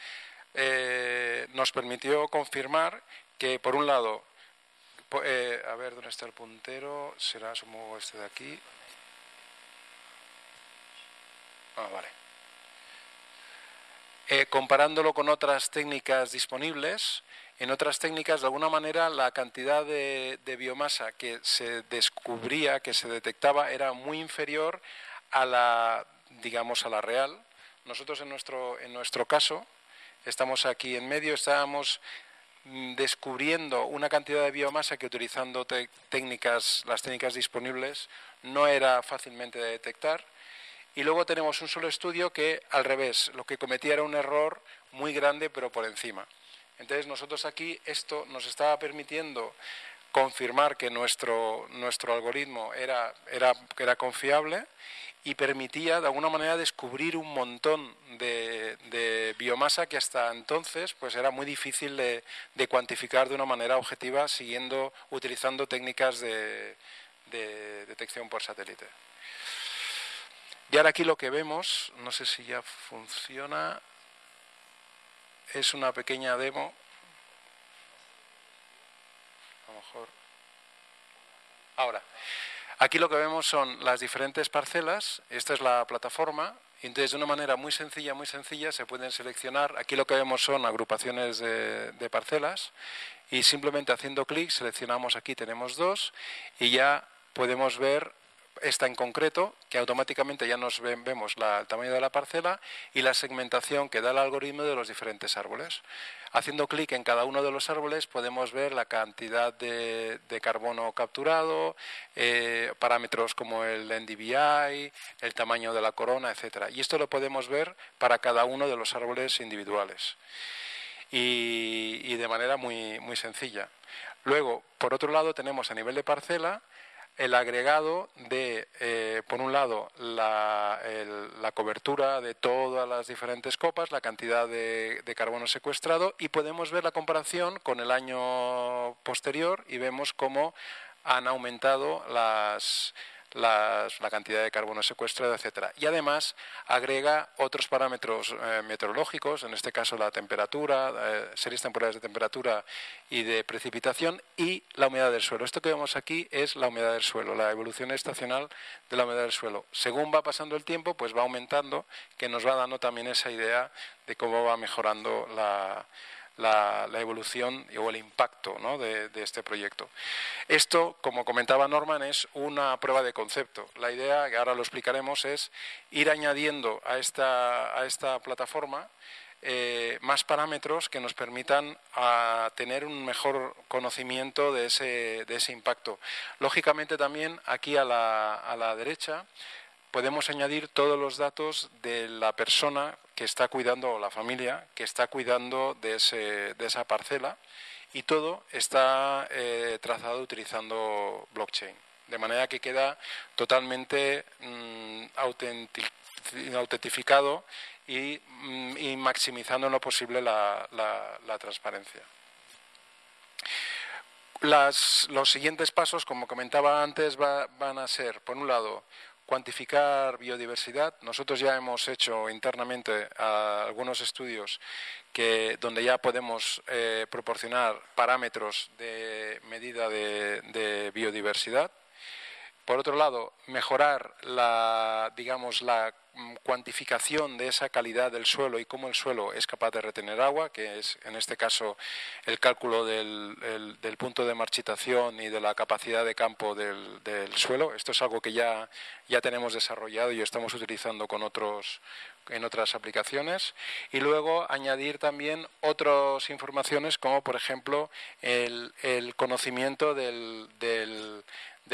eh, nos permitió confirmar que, por un lado, a ver dónde está el puntero, será supongo este de aquí. Ah, vale. Eh, comparándolo con otras técnicas disponibles, en otras técnicas, de alguna manera, la cantidad de, de, biomasa que se descubría, que se detectaba, era muy inferior a la, digamos, a la real. Nosotros, en nuestro, en nuestro caso, estamos aquí en medio, estábamos mm, descubriendo una cantidad de biomasa que utilizando técnicas, las técnicas disponibles no era fácilmente de detectar. Y luego tenemos un solo estudio que, al revés, lo que cometía era un error muy grande, pero por encima. Entonces nosotros aquí esto nos estaba permitiendo confirmar que nuestro, nuestro algoritmo era, era, era confiable y permitía de alguna manera descubrir un montón de, biomasa que hasta entonces pues era muy difícil de, cuantificar de una manera objetiva siguiendo utilizando técnicas de, detección por satélite. Y ahora aquí lo que vemos, no sé si ya funciona, es una pequeña demo. A lo mejor. Ahora. Aquí lo que vemos son las diferentes parcelas, esta es la plataforma, entonces de una manera muy sencilla, muy sencilla, se pueden seleccionar, aquí lo que vemos son agrupaciones de, de parcelas, y simplemente haciendo clic seleccionamos aquí, tenemos dos, y ya podemos ver esta en concreto, que automáticamente ya nos vemos el tamaño de la parcela y la segmentación que da el algoritmo de los diferentes árboles. Haciendo clic en cada uno de los árboles podemos ver la cantidad de, carbono capturado, eh, parámetros como el NDVI, el tamaño de la corona, etcétera. Y esto lo podemos ver para cada uno de los árboles individuales. Y, de manera muy, muy sencilla. Luego, por otro lado, tenemos a nivel de parcela el agregado de, eh, por un lado, la, cobertura de todas las diferentes copas, la cantidad de, carbono secuestrado y podemos ver la comparación con el año posterior y vemos cómo han aumentado las, la cantidad de carbono secuestrado, etcétera. Y además agrega otros parámetros eh, meteorológicos, en este caso la temperatura, eh, series temporales de temperatura y de precipitación y la humedad del suelo. Esto que vemos aquí es la humedad del suelo, la evolución estacional de la humedad del suelo. Según va pasando el tiempo, pues va aumentando, que nos va dando también esa idea de cómo va mejorando la la, evolución o el impacto de, este proyecto. Esto, como comentaba Norman, es una prueba de concepto. La idea, que ahora lo explicaremos, es ir añadiendo a esta, a esta plataforma eh, más parámetros que nos permitan tener un mejor conocimiento de ese, de ese impacto. Lógicamente también aquí a la, a la derecha podemos añadir todos los datos de la persona que está cuidando, o la familia que está cuidando de, esa parcela y todo está eh, trazado utilizando blockchain. De manera que queda totalmente mm, autentificado mm, y, maximizando en lo posible la, transparencia. los siguientes pasos, como comentaba antes, van a ser, por un lado, cuantificar biodiversidad. Nosotros ya hemos hecho internamente algunos estudios que, donde ya podemos eh, proporcionar parámetros de medida de, biodiversidad. Por otro lado, mejorar la, digamos, la Mm, cuantificación de esa calidad del suelo y cómo el suelo es capaz de retener agua, que es en este caso el cálculo del, punto de marchitación y de la capacidad de campo del, suelo. Esto es algo que ya, ya tenemos desarrollado y estamos utilizando con otros, en otras aplicaciones. Y luego añadir también otras informaciones como, por ejemplo, el, conocimiento del del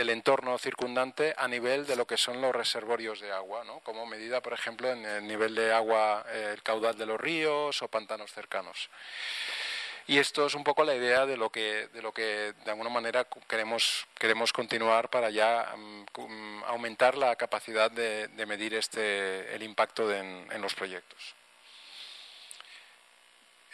entorno circundante a nivel de lo que son los reservorios de agua, ¿no? como medida, por ejemplo, en el nivel de agua, eh, el caudal de los ríos o pantanos cercanos. Y esto es un poco la idea de lo que, de, lo que de alguna manera queremos, queremos continuar para ya mm, aumentar la capacidad de, medir este, el impacto en los proyectos.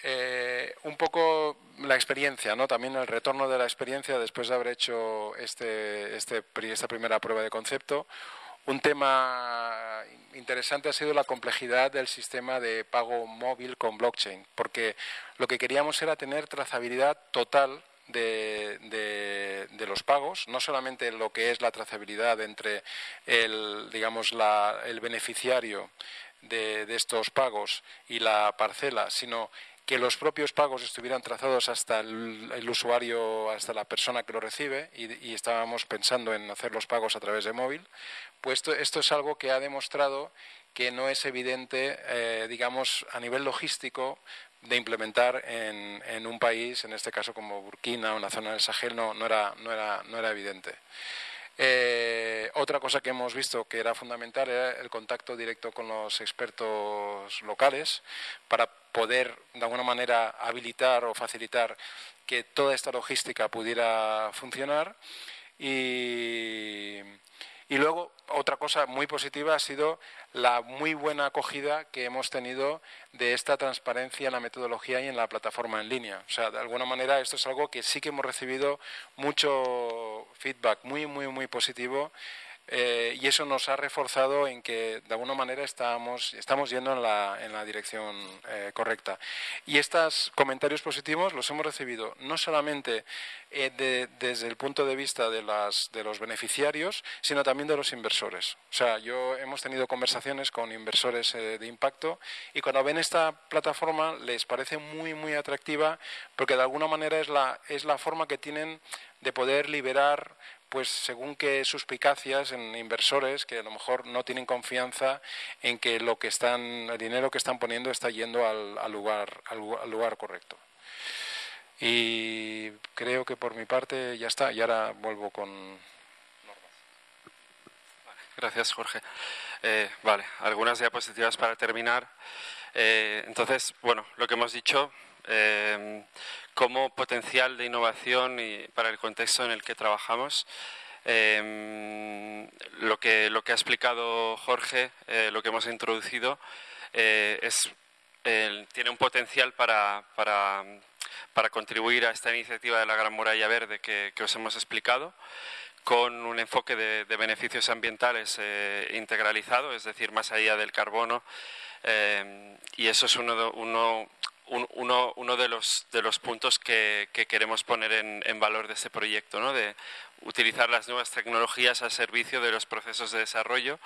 Eh, un poco la experiencia, ¿no? También el retorno de la experiencia después de haber hecho este, este, esta primera prueba de concepto. Un tema interesante ha sido la complejidad del sistema de pago móvil con blockchain, porque lo que queríamos era tener trazabilidad total de, de, los pagos, no solamente lo que es la trazabilidad entre el, digamos, la, el beneficiario de, de, estos pagos y la parcela, sino que los propios pagos estuvieran trazados hasta el, usuario, hasta la persona que lo recibe, y, estábamos pensando en hacer los pagos a través de móvil, pues esto, es algo que ha demostrado que no es evidente, eh, digamos, a nivel logístico, de implementar en, un país, en este caso como Burkina o una zona del Sahel, no, no, era, no, era, no era evidente. Eh, otra cosa que hemos visto que era fundamental era el contacto directo con los expertos locales para poder de alguna manera habilitar o facilitar que toda esta logística pudiera funcionar. Y, y luego otra cosa muy positiva ha sido la muy buena acogida que hemos tenido de esta transparencia en la metodología y en la plataforma en línea. O sea, de alguna manera esto es algo que sí que hemos recibido mucho feedback muy, muy, muy positivo eh, y eso nos ha reforzado en que de alguna manera estamos, estamos yendo en la, en la dirección eh, correcta. Y estos comentarios positivos los hemos recibido no solamente eh, desde el punto de vista de, las, de los beneficiarios, sino también de los inversores. O sea, yo hemos tenido conversaciones con inversores de impacto y cuando ven esta plataforma les parece muy, muy atractiva porque de alguna manera es la, es la forma que tienen de poder liberar pues según qué suspicacias en inversores que a lo mejor no tienen confianza en que lo que están, el dinero que están poniendo está yendo al, lugar, al, lugar correcto. Y creo que por mi parte ya está. Y ahora vuelvo con Gracias, Jorge. Eh, vale, algunas diapositivas para terminar. Eh, entonces, bueno, lo que hemos dicho, eh, como potencial de innovación y para el contexto en el que trabajamos. Em, lo, que, lo que ha explicado Jorge, eh, lo que hemos introducido, eh, es, tiene un potencial para, para, para, contribuir a esta iniciativa de la Gran Muralla Verde que, os hemos explicado con un enfoque de, beneficios ambientales eh, integralizado, es decir, más allá del carbono. Em, y eso es uno, uno, uno, uno de, los, de los puntos que, queremos poner en, valor de este proyecto, ¿no? de utilizar las nuevas tecnologías al servicio de los procesos de desarrollo,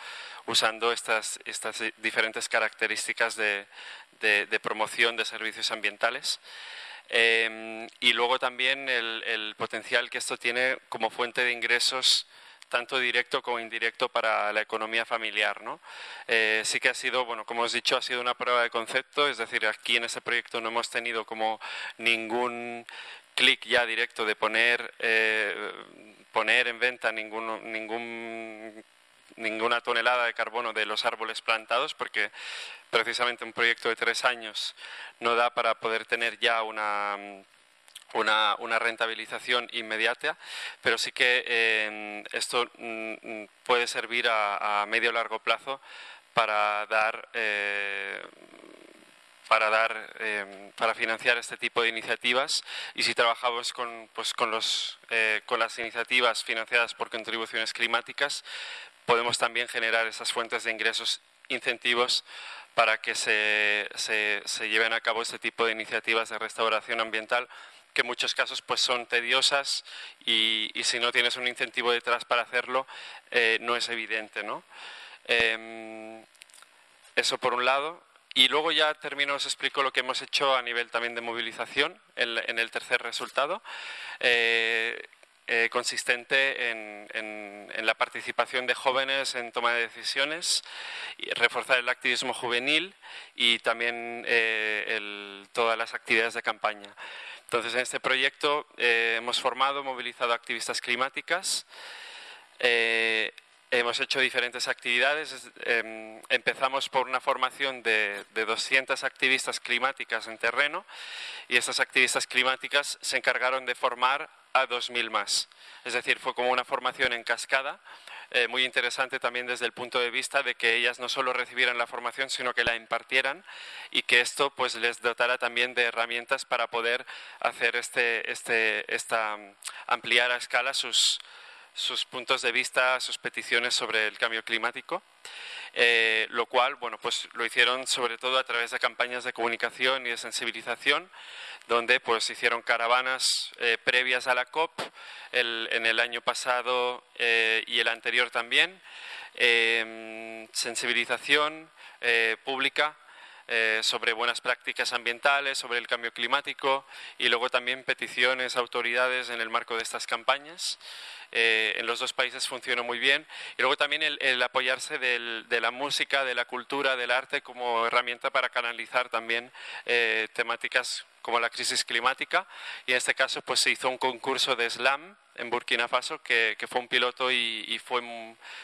usando estas, estas diferentes características de, de, promoción de servicios ambientales. Eh, y luego también el, el potencial que esto tiene como fuente de ingresos tanto directo como indirecto para la economía familiar. ¿no? Eh, sí que ha sido, bueno, como os he dicho, ha sido una prueba de concepto, es decir, aquí en este proyecto no hemos tenido como ningún clic ya directo de poner, eh, poner en venta ningún, ninguna tonelada de carbono de los árboles plantados, porque precisamente un proyecto de tres años no da para poder tener ya una una, una, rentabilización inmediata, pero sí que eh, esto mm, puede servir a, medio largo plazo para dar eh, para dar eh, para financiar este tipo de iniciativas. Y si trabajamos con pues con los con las iniciativas financiadas por contribuciones climáticas podemos también generar esas fuentes de ingresos incentivos para que se, se, se lleven a cabo este tipo de iniciativas de restauración ambiental que muchos casos pues son tediosas y, si no tienes un incentivo detrás para hacerlo eh, no es evidente ¿no? Em, eso por un lado y luego ya termino os explico lo que hemos hecho a nivel también de movilización en, el tercer resultado eh, eh, consistente en, la participación de jóvenes en toma de decisiones, reforzar el activismo juvenil y también todas las actividades de campaña. Entonces, en este proyecto eh, hemos formado, movilizado activistas climáticas, eh, hemos hecho diferentes actividades. Em, empezamos por una formación de, de 200 activistas climáticas en terreno y estas activistas climáticas se encargaron de formar a 2.000 más. Es decir, fue como una formación en cascada eh, muy interesante también desde el punto de vista de que ellas no solo recibieran la formación, sino que la impartieran y que esto pues les dotara también de herramientas para poder hacer este, este, esta, ampliar a escala sus, sus puntos de vista, sus peticiones sobre el cambio climático. Eh, lo cual, bueno, pues lo hicieron sobre todo a través de campañas de comunicación y de sensibilización, donde pues hicieron caravanas eh, previas a la COP en el año pasado eh, y el anterior también, em, sensibilización pública sobre buenas prácticas ambientales, sobre el cambio climático y luego también peticiones a autoridades en el marco de estas campañas. Eh, en los dos países funcionó muy bien. Y luego también el, apoyarse de la música, de la cultura, del arte como herramienta para canalizar también eh, temáticas como la crisis climática y en este caso pues se hizo un concurso de slam en Burkina Faso que, fue un piloto y, fue,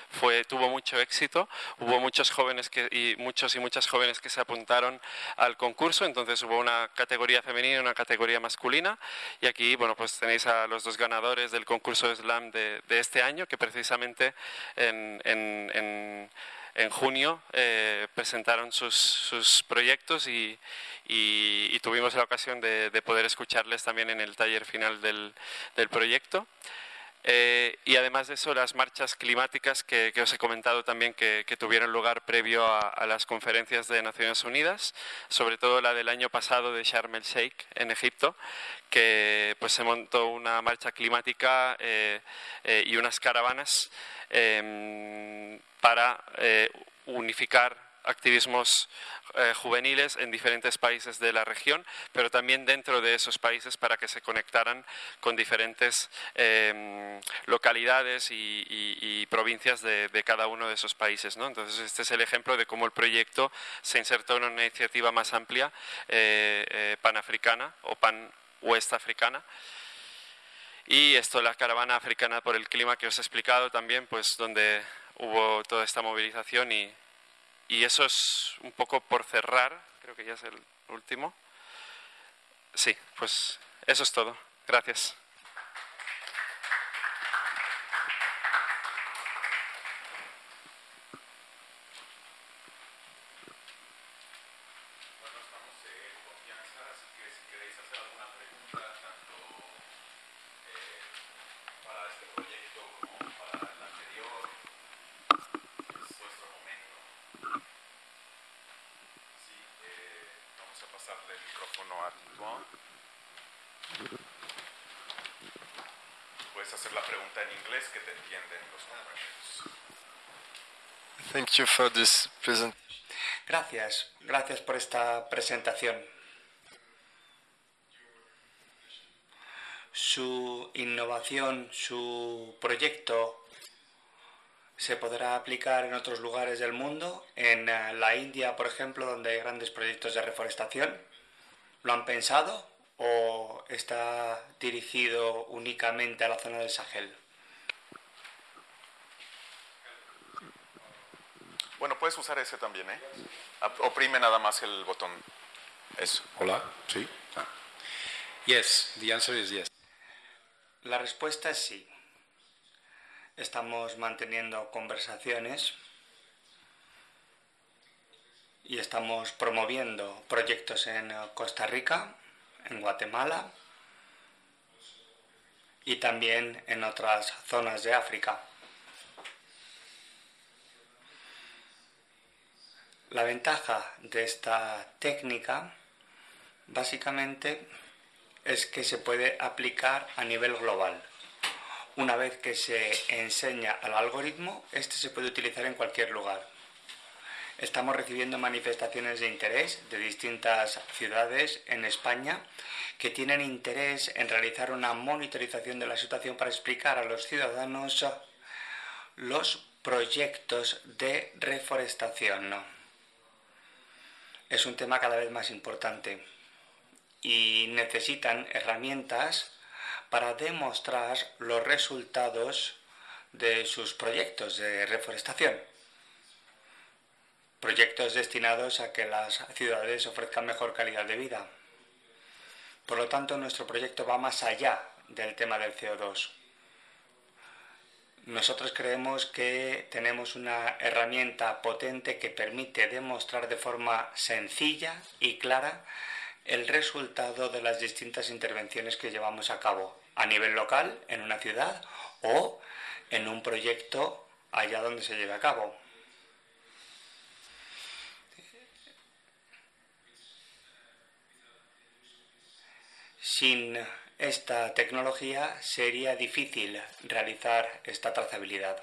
fue, tuvo mucho éxito. Hubo muchos jóvenes que, y muchos y muchas jóvenes que se apuntaron al concurso, entonces hubo una categoría femenina y una categoría masculina y aquí bueno pues tenéis a los dos ganadores del concurso de slam de, este año que precisamente en en junio eh, presentaron sus, proyectos y, tuvimos la ocasión de, poder escucharles también en el taller final del, proyecto. Eh, y además de eso, las marchas climáticas que, os he comentado también que, tuvieron lugar previo a, las conferencias de Naciones Unidas, sobre todo la del año pasado de Sharm el Sheikh en Egipto, que pues se montó una marcha climática eh, y unas caravanas em, para eh, unificar activismos eh, juveniles en diferentes países de la región, pero también dentro de esos países para que se conectaran con diferentes em, localidades y, provincias de, cada uno de esos países. Entonces, este es el ejemplo de cómo el proyecto se insertó en una iniciativa más amplia eh, panafricana o pan-west africana. Y esto, la caravana africana por el clima que os he explicado también, pues donde hubo toda esta movilización y, y eso es un poco por cerrar, creo que ya es el último. Sí, pues eso es todo. Gracias. Gracias, gracias por esta presentación. Su innovación, su proyecto se podrá aplicar en otros lugares del mundo, en eh, la India, por ejemplo, donde hay grandes proyectos de reforestación. ¿Lo han pensado o está dirigido únicamente a la zona del Sahel? Bueno, puedes usar ese también, ¿eh? Oprime nada más el botón. Eso. Hola, sí. Ah. Yes, the answer is yes. La respuesta es sí. Estamos manteniendo conversaciones y estamos promoviendo proyectos en Costa Rica, en Guatemala y también en otras zonas de África. La ventaja de esta técnica básicamente es que se puede aplicar a nivel global. Una vez que se enseña al algoritmo, este se puede utilizar en cualquier lugar. Estamos recibiendo manifestaciones de interés de distintas ciudades en España que tienen interés en realizar una monitorización de la situación para explicar a los ciudadanos los proyectos de reforestación es un tema cada vez más importante y necesitan herramientas para demostrar los resultados de sus proyectos de reforestación. Proyectos destinados a que las ciudades ofrezcan mejor calidad de vida. Por lo tanto, nuestro proyecto va más allá del tema del CO2. Nosotros creemos que tenemos una herramienta potente que permite demostrar de forma sencilla y clara el resultado de las distintas intervenciones que llevamos a cabo a nivel local, en una ciudad o en un proyecto allá donde se lleve a cabo. Sin esta tecnología sería difícil realizar esta trazabilidad.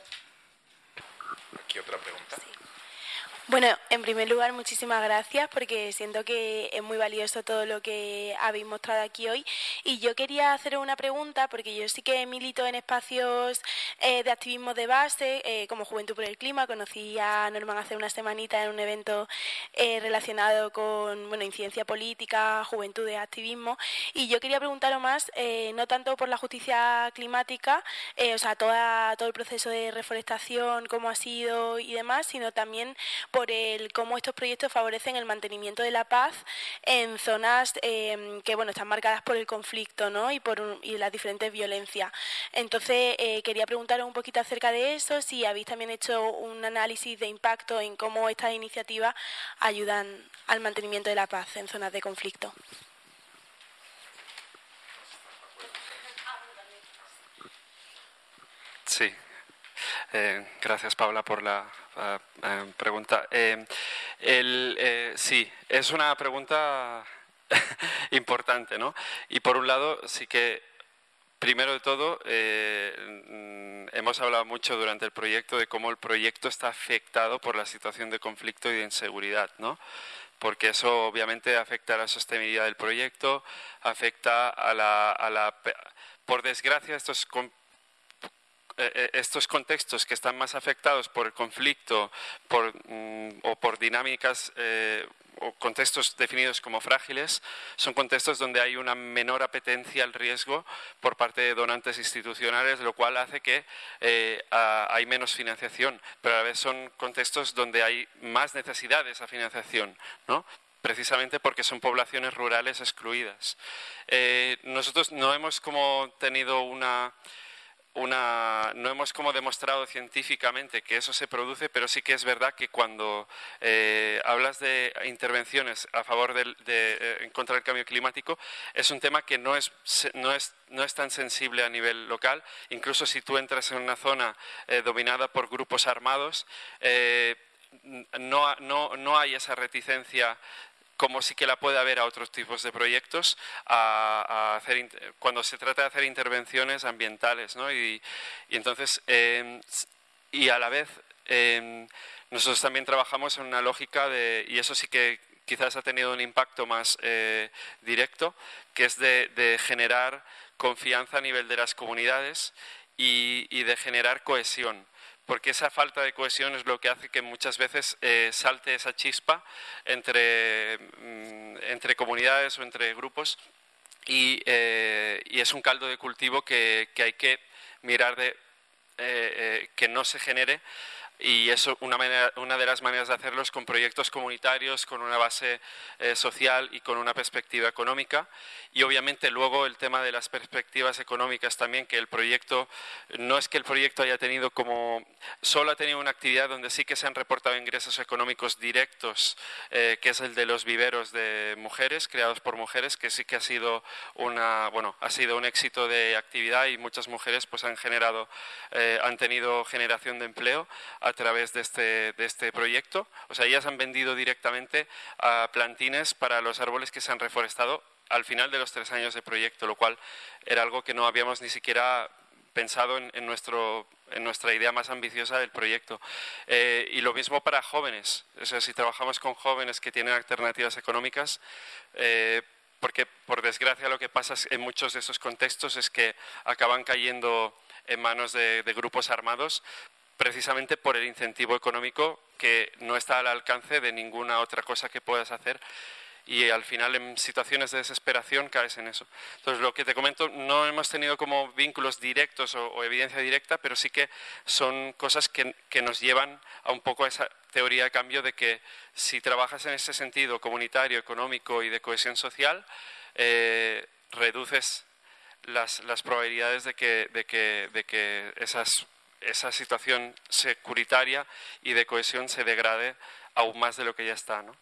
Aquí otra pregunta. Bueno, en primer lugar, muchísimas gracias porque siento que es muy valioso todo lo que habéis mostrado aquí hoy. Y yo quería hacer una pregunta porque yo sí que milito en espacios eh, de activismo de base, eh, como Juventud por el Clima. Conocí a Norman hace una semanita en un evento eh, relacionado con bueno, incidencia política, juventud de activismo. Y yo quería preguntaros más, no tanto por la justicia climática, o sea, toda, todo el proceso de reforestación, cómo ha sido y demás, sino también por por el cómo estos proyectos favorecen el mantenimiento de la paz en zonas em, que bueno están marcadas por el conflicto ¿no? y por y las diferentes violencias. Entonces eh, quería preguntaros un poquito acerca de eso, si habéis también hecho un análisis de impacto en cómo estas iniciativas ayudan al mantenimiento de la paz en zonas de conflicto. Sí, eh, gracias Paula por la eh, pregunta. Eh, el, sí, es una pregunta importante, ¿no? Y por un lado, sí que Primero de todo, hemos hablado mucho durante el proyecto de cómo el proyecto está afectado por la situación de conflicto y de inseguridad, ¿no? Porque eso obviamente afecta a la sostenibilidad del proyecto, afecta a la, a la por desgracia, estos eh, eh, estos contextos que están más afectados por el conflicto mm, o por dinámicas eh, o contextos definidos como frágiles son contextos donde hay una menor apetencia al riesgo por parte de donantes institucionales, lo cual hace que hay menos financiación, pero a la vez son contextos donde hay más necesidad de esa financiación, ¿no? precisamente porque son poblaciones rurales excluidas. nosotros no hemos como tenido una una, no hemos como demostrado científicamente que eso se produce, pero sí que es verdad que cuando eh, hablas de intervenciones a favor de, de, en contra del cambio climático, es un tema que no es, no es, no es tan sensible a nivel local. Incluso si tú entras en una zona eh, dominada por grupos armados, eh, no, no, no, hay esa reticencia como sí que la puede haber a otros tipos de proyectos, a, hacer, cuando se trata de hacer intervenciones ambientales. ¿no? Y, entonces, em, y a la vez, em, nosotros también trabajamos en una lógica de, y eso sí que quizás ha tenido un impacto más eh, directo, que es de, generar confianza a nivel de las comunidades y de generar cohesión porque esa falta de cohesión es lo que hace que muchas veces eh, salte esa chispa entre, mm, entre comunidades o entre grupos y, eh, es un caldo de cultivo que, hay que mirar de eh, que no se genere y eso una, una de las maneras de hacerlo es con proyectos comunitarios, con una base eh, social y con una perspectiva económica. Y obviamente luego el tema de las perspectivas económicas también, que el proyecto, no es que el proyecto haya tenido como, solo ha tenido una actividad donde sí que se han reportado ingresos económicos directos, eh, que es el de los viveros de mujeres, creados por mujeres, que sí que ha sido una, bueno, ha sido un éxito de actividad y muchas mujeres pues han generado, eh, han tenido generación de empleo a través de este, de este proyecto. O sea, ellas han vendido directamente plantines para los árboles que se han reforestado al final de los tres años de proyecto, lo cual era algo que no habíamos ni siquiera pensado en, nuestro, en nuestra idea más ambiciosa del proyecto. Eh, y lo mismo para jóvenes. O sea, si trabajamos con jóvenes que tienen alternativas económicas, eh, porque por desgracia lo que pasa en muchos de esos contextos es que acaban cayendo en manos de grupos armados precisamente por el incentivo económico que no está al alcance de ninguna otra cosa que puedas hacer y al final en situaciones de desesperación caes en eso. Entonces, lo que te comento, no hemos tenido como vínculos directos o, evidencia directa, pero sí que son cosas que, nos llevan a un poco a esa teoría de cambio de que si trabajas en ese sentido comunitario, económico y de cohesión social, eh, reduces las, probabilidades de que, esas esa situación securitaria y de cohesión se degrade aún más de lo que ya está. ¿no?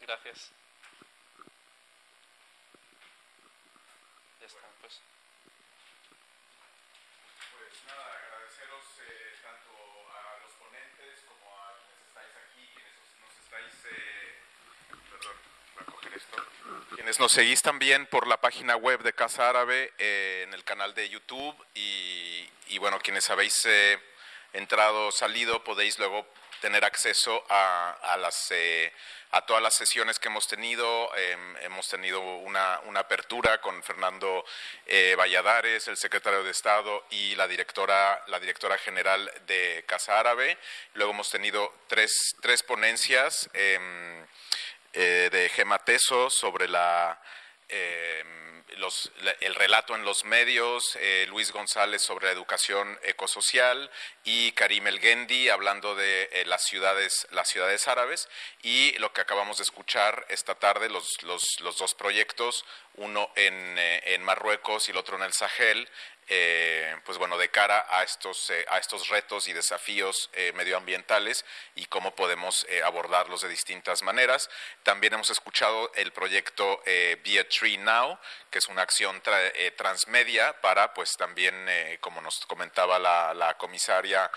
Gracias. Ya está, pues. Pues nada, agradeceros eh, tanto a los ponentes como a quienes estáis aquí, quienes nos estáis... Eh, perdón, voy a coger esto quienes nos seguís también por la página web de Casa Árabe, eh, en el canal de YouTube y, bueno, quienes habéis eh, entrado salido podéis luego tener acceso a, eh, todas las sesiones que hemos tenido. Em, hemos tenido una, apertura con Fernando eh, Valladares, el secretario de Estado, y la directora, la directora general de Casa Árabe. Luego hemos tenido tres, tres ponencias em, eh, de Gema Teso sobre la em, el relato en los medios, eh, Luis González sobre la educación ecosocial y Karim El Gendi hablando de eh, las, ciudades, las ciudades árabes. Y lo que acabamos de escuchar esta tarde, los, los, los dos proyectos, uno en, eh, en Marruecos y el otro en el Sahel, eh, pues bueno, de cara a estos, eh, a estos retos y desafíos eh, medioambientales y cómo podemos abordarlos de distintas maneras. También hemos escuchado el proyecto Be a Tree Now, que es una acción transmedia para, pues también, como nos comentaba la, la comisaria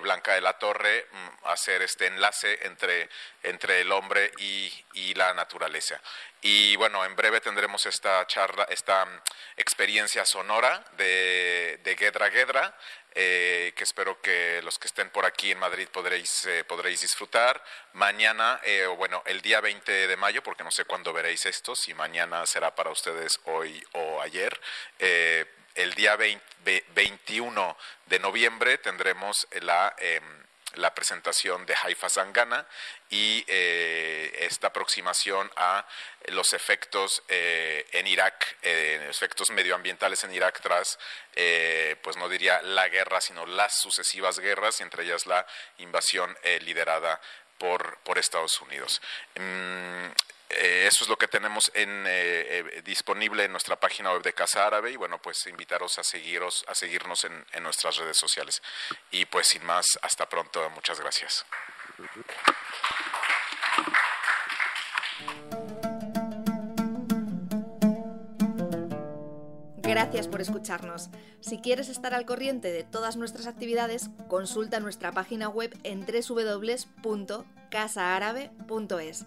Blanca de la Torre, mm, hacer este enlace entre, entre el hombre y, y la naturaleza. Y bueno, en breve tendremos esta charla, esta mm, experiencia sonora de, de Gedra Gedra, eh, que espero que los que estén por aquí en Madrid podréis, eh, podréis disfrutar. Mañana, eh, o bueno, el día 20 de mayo, porque no sé cuándo veréis esto, si mañana será para ustedes hoy o ayer. El día 21 de noviembre tendremos la em, la presentación de Haifa Zangana y eh, esta aproximación a los efectos eh, en Irak, eh, efectos medioambientales en Irak tras, pues no diría la guerra, sino las sucesivas guerras, entre ellas la invasión liderada por, por Estados Unidos. Mm, eh, eso es lo que tenemos en, eh, eh, disponible en nuestra página web de Casa Árabe y bueno, pues invitaros a, seguiros, a seguirnos en, en nuestras redes sociales. Y pues sin más, hasta pronto, muchas gracias. Gracias por escucharnos. Si quieres estar al corriente de todas nuestras actividades, consulta nuestra página web en www.casaarabe.es.